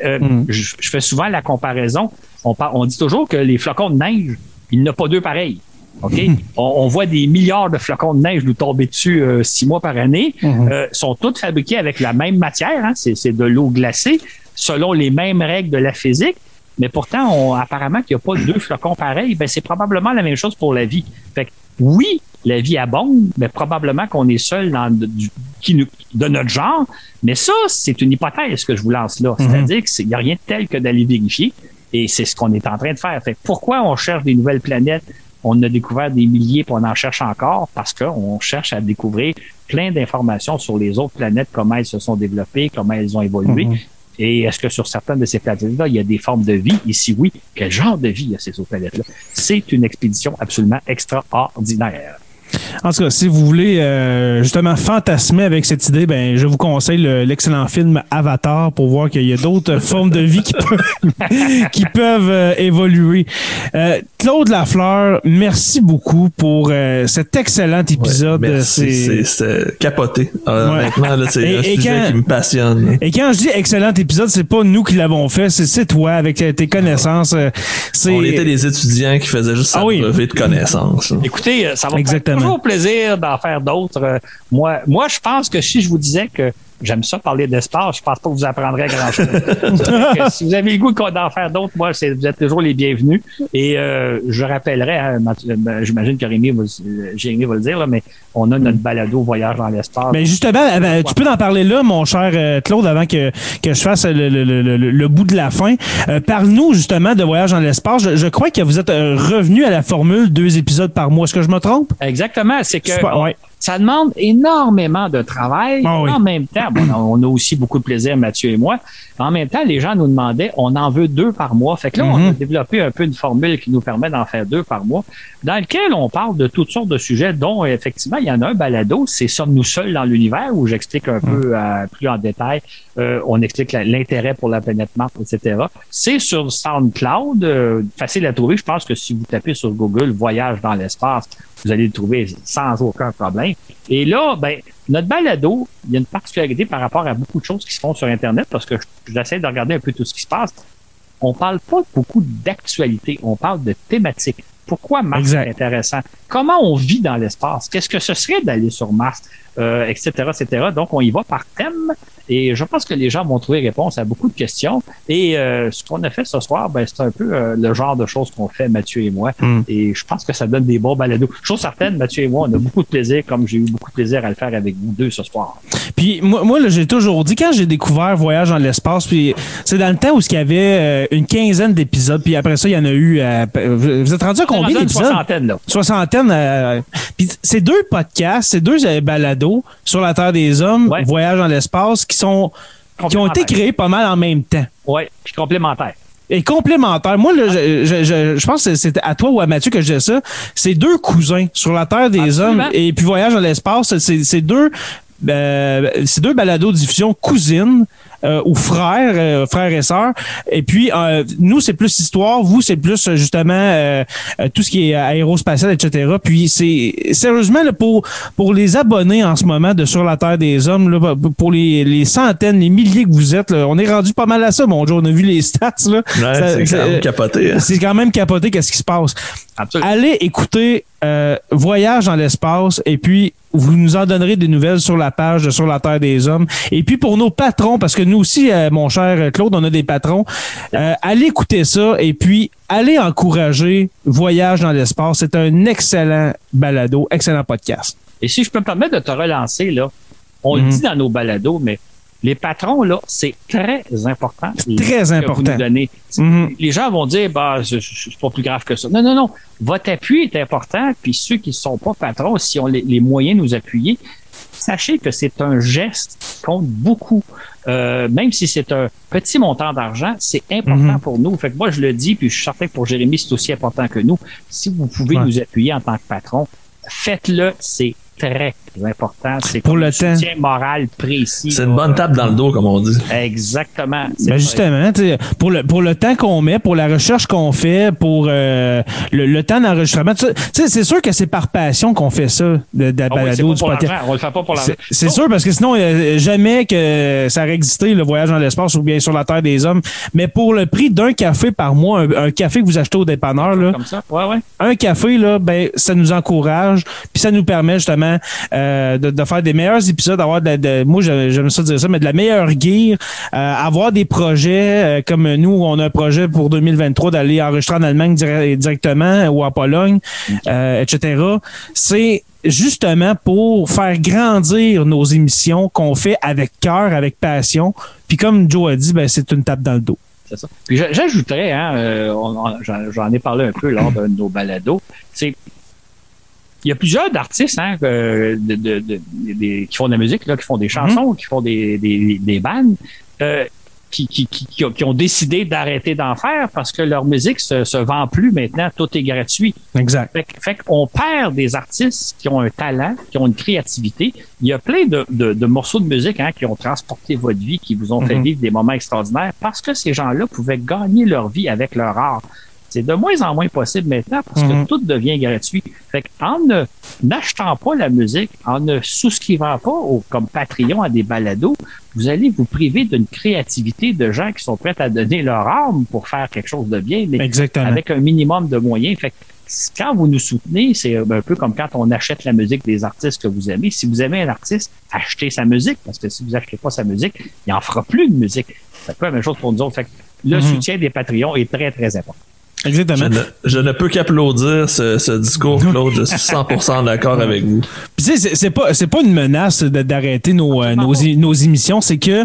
Euh, Mhm. je, je fais souvent la comparaison. On, dit toujours que les flocons de neige, il n'y en a pas deux pareils. OK? on, on voit des milliards de flocons de neige nous tomber dessus euh, six mois par année. Euh, sont toutes fabriquées avec la même matière. Hein? C'est c'est de l'eau glacée, selon les mêmes règles de la physique. Mais pourtant, on, apparemment qu'il n'y a pas deux flocons pareils. Ben, c'est probablement la même chose pour la vie. Fait que, oui, la vie abonde, mais probablement qu'on est seul dans du- qui nous- de notre genre. Mais ça, c'est une hypothèse que je vous lance là. C'est-à-dire qu'il n'y a rien de tel que d'aller vérifier. Et c'est ce qu'on est en train de faire. Fait pourquoi on cherche des nouvelles planètes? On a découvert des milliers, puis on en cherche encore parce qu'on cherche à découvrir plein d'informations sur les autres planètes, comment elles se sont développées, comment elles ont évolué. Et est-ce que sur certaines de ces planètes-là, il y a des formes de vie? Et si oui, quel genre de vie il y a ces autres planètes-là? C'est une expédition absolument extraordinaire. En tout cas, si vous voulez euh, justement fantasmer avec cette idée, ben je vous conseille le- l'excellent film Avatar pour voir qu'il y a d'autres formes de vie qui peuvent, qui peuvent euh, évoluer. Euh, Claude Lafleur, merci beaucoup pour euh, cet excellent épisode. C'est- capoté. Ouais. Honnêtement, c'est Et- un et sujet quand- qui me passionne. Et quand je dis excellent épisode, c'est pas nous qui l'avons fait, c'est toi avec tes connaissances. On était des étudiants qui faisaient juste Ah oui. de connaissances. Écoutez, ça va Exactement. Toujours plaisir d'en faire d'autres. Euh, Moi, moi, je pense que si je vous disais que j'aime ça parler d'espace, je pense pas que vous apprendrez grand-chose. Que si vous avez le goût d'en faire d'autres, moi, c'est- vous êtes toujours les bienvenus. Et euh, je rappellerai, hein, j'imagine que Rémi va, euh, Jérémy va le dire, là, mais on a notre balado Voyage dans l'espace. Mais justement, eh ben, tu peux en parler là, mon cher euh, Claude, avant que, que je fasse le, le- le- le- le bout de la fin. Euh, Parle-nous justement de Voyage dans l'espace. Je, je crois que vous êtes euh, revenu à la formule deux épisodes par mois. Est-ce que je me trompe? Exactement, c'est que Super, ouais. Ça demande énormément de travail. Ah oui. En même temps, bon, on a aussi beaucoup de plaisir, Mathieu et moi. En même temps, les gens nous demandaient, on en veut deux par mois. Fait que là, on Mhm. a développé un peu une formule qui nous permet d'en faire deux par mois, dans lequel on parle de toutes sortes de sujets, dont effectivement, il y en a un balado, c'est Sommes-nous seuls dans l'univers, où j'explique un peu euh, plus en détail. Euh, on explique l'intérêt pour la planète Mars, etc. C'est sur SoundCloud, euh, facile à trouver. Je pense que si vous tapez sur Google Voyage dans l'espace, vous allez le trouver sans aucun problème. Et là, ben, notre balado, il y a une particularité par rapport à beaucoup de choses qui se font sur Internet, parce que j'essaie de regarder un peu tout ce qui se passe. On parle pas beaucoup d'actualité, on parle de thématiques. Pourquoi Mars Exact. est intéressant? Comment on vit dans l'espace? Qu'est-ce que ce serait d'aller sur Mars? Euh, etc., etc. Donc, on y va par thème et je pense que les gens vont trouver réponse à beaucoup de questions. Et euh, ce qu'on a fait ce soir, ben, c'est un peu euh, le genre de choses qu'on fait, Mathieu et moi. Mm. Et je pense que ça donne des bons balados. Chose certaine, Mathieu et moi, on a beaucoup de plaisir, comme j'ai eu beaucoup de plaisir à le faire avec vous deux ce soir. Puis moi, moi j'ai toujours dit, quand j'ai découvert Voyage dans l'espace, puis c'est dans le temps où il y avait euh, une quinzaine d'épisodes, puis après ça, il y en a eu... euh, vous êtes rendu à combien d'épisodes? soixantaine, là. Soixantaine. puis c'est deux podcasts, c'est deux balados sur la Terre des Hommes, Ouais. Voyage dans l'espace, qui sont qui ont été créés pas mal en même temps. Ouais, puis complémentaire. Et complémentaires. Moi, là, je, je, je, je pense que c'était à toi ou à Mathieu que je disais ça. C'est deux cousins sur la Terre des Absolument. Hommes et puis Voyage dans l'espace. C'est c'est deux, euh, c'est deux balados diffusion cousines. Euh, ou frères, euh, frères et sœurs. Et puis, euh, nous, c'est plus histoire. Vous, c'est plus euh, justement euh, euh, tout ce qui est aérospatial, etc. Puis, c'est sérieusement là, pour pour les abonnés en ce moment de Sur la Terre des Hommes, là, pour les, les centaines, les milliers que vous êtes, là, on est rendu pas mal à ça. Bon, on a vu les stats. Là. Ouais, c'est quand même capoté. hein. c'est quand même capoté qu'est-ce qui se passe. Absolument. Allez écouter euh, Voyage dans l'espace et puis vous nous en donnerez des nouvelles sur la page de Sur la Terre des Hommes. Et puis pour nos patrons, parce que nous aussi, euh, mon cher Claude, on a des patrons, euh, allez écouter ça et puis allez encourager Voyage dans l'espace. C'est un excellent balado, excellent podcast. Et si je peux me permettre de te relancer, là, on Mhm. le dit dans nos balados, mais les patrons, là, c'est très important. C'est très important. Mhm. Les gens vont dire, bah, c'est pas plus grave que ça. Non, non, non. Votre appui est important, puis ceux qui ne sont pas patrons, si on les, les moyens de nous appuyer, sachez que c'est un geste qui compte beaucoup. Euh, même si c'est un petit montant d'argent, c'est important Mhm. pour nous. Fait que moi, je le dis, puis je suis certain que pour Jérémy, c'est aussi important que nous. Si vous pouvez Ouais. nous appuyer en tant que patron, faites-le, c'est très important. C'est Pour le un temps. soutien moral précis. C'est une bonne tape dans le dos, comme on dit. Exactement. Ben justement, pour le, pour le temps qu'on met, pour la recherche qu'on fait, pour euh, le, le temps d'enregistrement, c'est sûr que c'est par passion qu'on fait ça, de, de la Ah balado, du podcast. On le fait pas pour l'argent. C'est c'est sûr, parce que sinon, euh, jamais que ça aurait existé, le voyage dans l'espace ou bien sur la Terre des Hommes. Mais pour le prix d'un café par mois, un, un café que vous achetez au dépanneur, là, Comme ça. Ouais, ouais. un café, là, ben, ça nous encourage, puis ça nous permet justement euh, de, de faire des meilleurs épisodes, d'avoir de, la- de- moi j'aime ça dire ça, mais de la meilleure gear, euh, avoir des projets euh, comme nous, on a un projet pour 2023 d'aller enregistrer en Allemagne dire- directement ou en Pologne, etc. C'est justement pour faire grandir nos émissions qu'on fait avec cœur, avec passion. Puis comme Joe a dit, ben, c'est une tape dans le dos. C'est ça. Puis j'ajouterais, hein, j'en ai parlé un peu lors de nos balados, c'est il y a plusieurs d'artistes hein, que- de- de- de- des- qui font de la musique, là, qui font des chansons, qui font des, des, des bandes, euh, qui, qui, qui, qui ont- décidé d'arrêter d'en faire parce que leur musique se, se vend plus maintenant, tout est gratuit. Exact. Fait, fait qu'on perd des artistes qui ont un talent, qui ont une créativité. Il y a plein de, de, de morceaux de musique hein, qui ont transporté votre vie, qui vous ont fait Mhm. vivre des moments extraordinaires parce que ces gens-là pouvaient gagner leur vie avec leur art. C'est de moins en moins possible maintenant parce Mhm. que tout devient gratuit. Fait en ne n'achetant pas la musique, en ne souscrivant pas au, comme Patreon à des balados, vous allez vous priver d'une créativité de gens qui sont prêts à donner leur âme pour faire quelque chose de bien, mais Exactement. avec un minimum de moyens. Fait que quand vous nous soutenez, c'est un peu comme quand on achète la musique des artistes que vous aimez. Si vous aimez un artiste, achetez sa musique, parce que si vous achetez pas sa musique, il en fera plus de musique. C'est pas la même chose pour nous autres. Fait que le Mhm. soutien des Patreons est très, très important. Je Exactement. ne, je ne peux qu'applaudir ce, ce discours, Claude. Je suis 100% d'accord avec vous. Puis tu sais, c'est- c'est pas c'est pas une menace de- d'arrêter nos, euh, nos, nos émissions, c'est que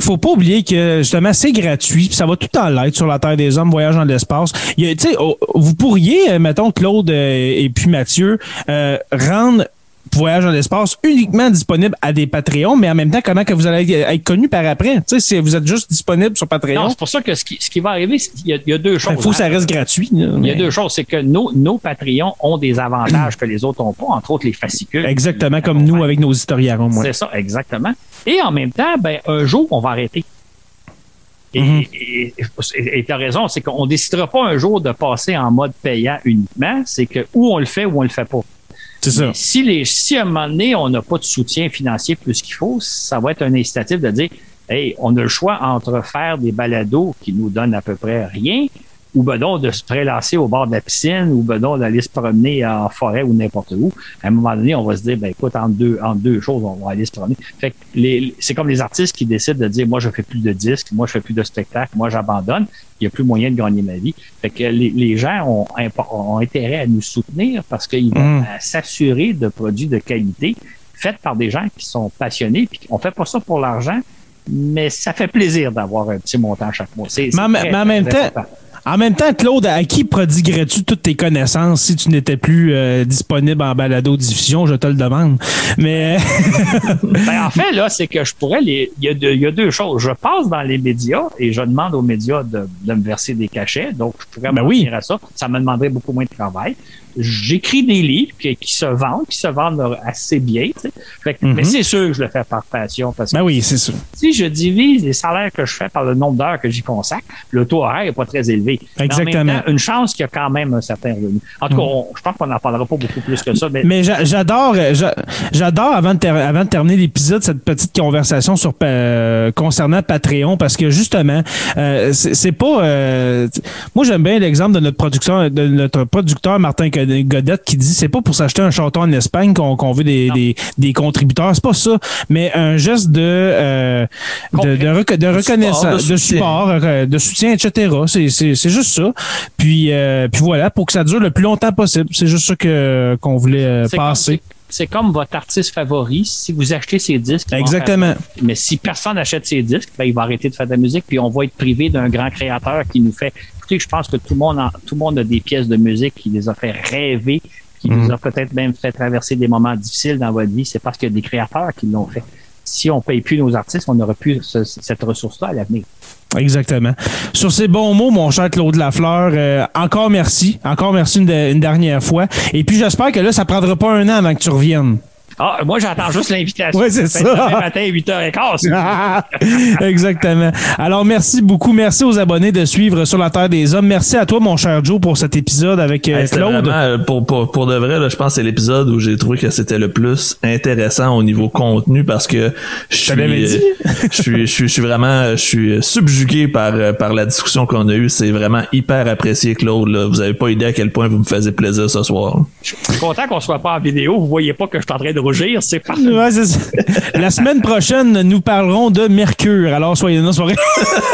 faut pas oublier que justement c'est gratuit, puis ça va tout en l'être sur la Terre des Hommes, voyage dans l'espace. Il y a, Tu sais, oh, vous pourriez, euh, mettons Claude euh, et puis Mathieu, euh, rendre Voyage dans l'espace uniquement disponible à des Patreons, mais en même temps, comment que vous allez être connu par après? Tu sais, si vous êtes juste disponible sur Non, Patreon, c'est pour ça que ce qui, ce qui va arriver, c'est qu'il y, a- il y a deux choses. il faut que ça reste gratuit. là, Il y a deux choses. C'est que nos, nos Patreons ont des avantages que les autres n'ont pas, entre autres les fascicules. Exactement comme nous avec nos historiens. moi. C'est ça, exactement. Et en même temps, ben, un jour, on va arrêter. Et Mhm. tu as raison, c'est qu'on décidera pas un jour de passer en mode payant uniquement, c'est que ou on le fait ou on le fait pas. Si, les, si à un moment donné, on n'a pas de soutien financier plus qu'il faut, ça va être un incitatif de dire Hey, on a le choix entre faire des balados qui nous donnent à peu près rien, ou ben donc de se prélasser au bord de la piscine, ou ben donc d'aller se promener en forêt ou n'importe où. À un moment donné, on va se dire, ben écoute, entre deux, entre deux choses, on va aller se promener. Fait que les, c'est comme les artistes qui décident de dire, moi, je fais plus de disques, moi, je fais plus de spectacles, moi, j'abandonne. Il n'y a plus moyen de gagner ma vie. Fait que les, les gens ont, intérêt à nous soutenir parce qu'ils vont Mm. s'assurer de produits de qualité faits par des gens qui sont passionnés. Puis on fait pas ça pour l'argent, mais ça fait plaisir d'avoir un petit montant chaque mois. C'est, Mais en- même temps, important. En même temps, Claude, à qui prodiguerais-tu toutes tes connaissances si tu n'étais plus euh, disponible en balado-diffusion? Je te le demande. Mais Ben, en fait, là, c'est que je pourrais les. Il y, a deux, il y a deux choses. Je passe dans les médias et je demande aux médias de, de me verser des cachets. Donc, je pourrais Ben oui. à ça. Ça me demanderait beaucoup moins de travail. J'écris des livres qui, qui se vendent, qui se vendent assez bien. Fait que- Mhm. Mais c'est sûr que je le fais par passion parce que ben oui, c'est ça. si je divise les salaires que je fais par le nombre d'heures que j'y consacre, le taux horaire n'est pas très élevé. Mais en Exactement. même temps, une chance qu'il y a quand même un certain revenu. En tout cas, on- je pense qu'on n'en parlera pas beaucoup plus que ça, mais, Mais j'a- j'adore, euh, j'a- j'adore avant de, ter- avant de terminer l'épisode cette petite conversation sur euh, concernant Patreon parce que justement, euh, c'est pas. euh, moi, j'aime bien l'exemple de notre producteur, de notre producteur Martin Godette qui dit c'est pas pour s'acheter un château en Espagne qu'on veut des, des, des contributeurs, c'est pas ça, mais un geste de euh, de, de, reco- de reconnaissance, de de soutien. support, euh, de soutien, etc. C'est- juste ça. Puis euh, puis voilà, pour que ça dure le plus longtemps possible. C'est juste ça que qu'on voulait euh, passer. c'est- comme votre artiste favori. Si vous achetez ses disques, Exactement. faire- mais si personne n'achète ses disques, ben, il va arrêter de faire de la musique, puis on va être privé d'un grand créateur qui nous fait. Je pense que tout le monde, en- tout le monde a des pièces de musique qui les a fait rêver, qui Mhm. nous a peut-être même fait traverser des moments difficiles dans votre vie. C'est parce qu'il y a des créateurs qui l'ont fait. Si on paye plus nos artistes, on n'aurait plus ce- cette ressource-là à l'avenir. Exactement. Sur ces bons mots, mon cher Claude Lafleur, euh, encore merci. Encore merci une, de- une dernière fois. Et puis j'espère que là, ça prendra pas un an avant que tu reviennes. Ah, moi, j'attends juste l'invitation. Ouais, c'est ça. Demain matin, 8h15. c'est- Ah, Exactement. Alors, merci beaucoup. Merci aux abonnés de suivre Sur la Terre des Hommes. Merci à toi, mon cher Joe, pour cet épisode avec euh, Hey, Claude. vraiment, euh, pour, pour, pour de vrai, là, je pense que c'est l'épisode où j'ai trouvé que c'était le plus intéressant au niveau contenu parce que je suis, t'avais dit. euh, je suis, je suis, je suis vraiment, je suis subjugué par, par la discussion qu'on a eue. C'est vraiment hyper apprécié, Claude. là. Vous avez pas idée à quel point vous me faisiez plaisir ce soir. Je suis content qu'on soit pas en vidéo. Vous voyez pas que je suis en train de La semaine prochaine, nous parlerons de Mercure. Alors, soyez là, soirée.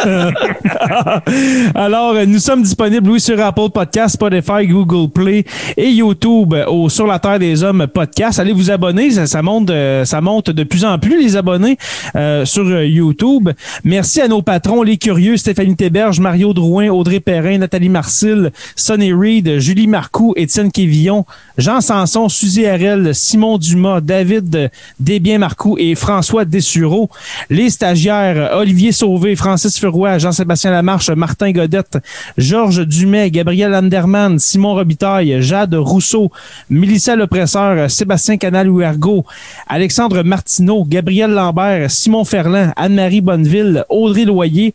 Alors, nous sommes disponibles, oui, sur Apple Podcast, Spotify, Google Play et YouTube au Sur la Terre des Hommes podcast. Allez vous abonner, ça, monte, euh, ça monte de plus en plus les abonnés euh, sur euh, YouTube. Merci à nos patrons, les curieux, Stéphanie Théberge, Mario Drouin, Audrey Perrin, Nathalie Marcil, Sonny Reed, Julie Marcoux, Étienne Quévillon, Jean Sanson, Suzy Harel, Simon Dumas, David Desbiens Marcoux et François Dessureau. Les stagiaires, Olivier Sauvé, Francis Furoy, Jean-Sébastien Lamarche, Martin Godette, Georges Dumais, Gabriel Anderman, Simon Robitaille, Jade Rousseau, Mélissa Lepresseur, Sébastien Canal-Ouergo, Alexandre Martineau, Gabriel Lambert, Simon Ferland, Anne-Marie Bonneville, Audrey Loyer,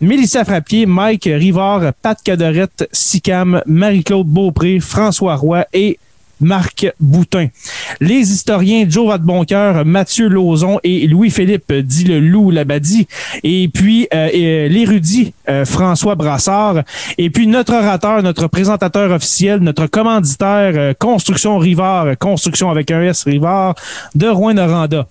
Mélissa Frappier, Mike Rivard, Pat Cadorette, Sicam, Marie-Claude Beaupré, François Roy et Marc Boutin. Les historiens Joe Vadeboncoeur, Mathieu Lauzon et Louis-Philippe dit le loup Labadie. Et puis euh, euh, l'érudit euh, François Brassard. Et puis notre orateur, notre présentateur officiel, notre commanditaire euh, Construction Rivard, Construction avec un S Rivard de Rouen-Noranda.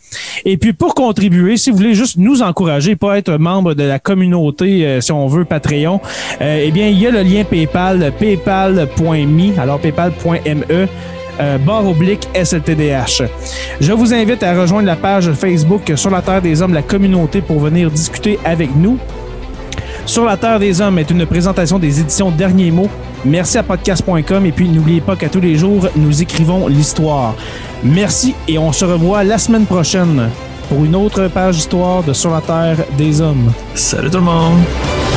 Et puis pour contribuer, si vous voulez juste nous encourager, pas être membre de la communauté, si on veut, Patreon, eh bien, il y a le lien PayPal, paypal.me, alors paypal.me euh, barre oblique SLTDH. Je vous invite à rejoindre la page Facebook Sur la Terre des Hommes, la communauté, pour venir discuter avec nous. Sur la Terre des Hommes est une présentation des éditions Derniers mots. Merci à podcast.com et puis n'oubliez pas qu'à tous les jours, nous écrivons l'histoire. Merci et on se revoit la semaine prochaine pour une autre page d'histoire de Sur la Terre des Hommes. Salut tout le monde!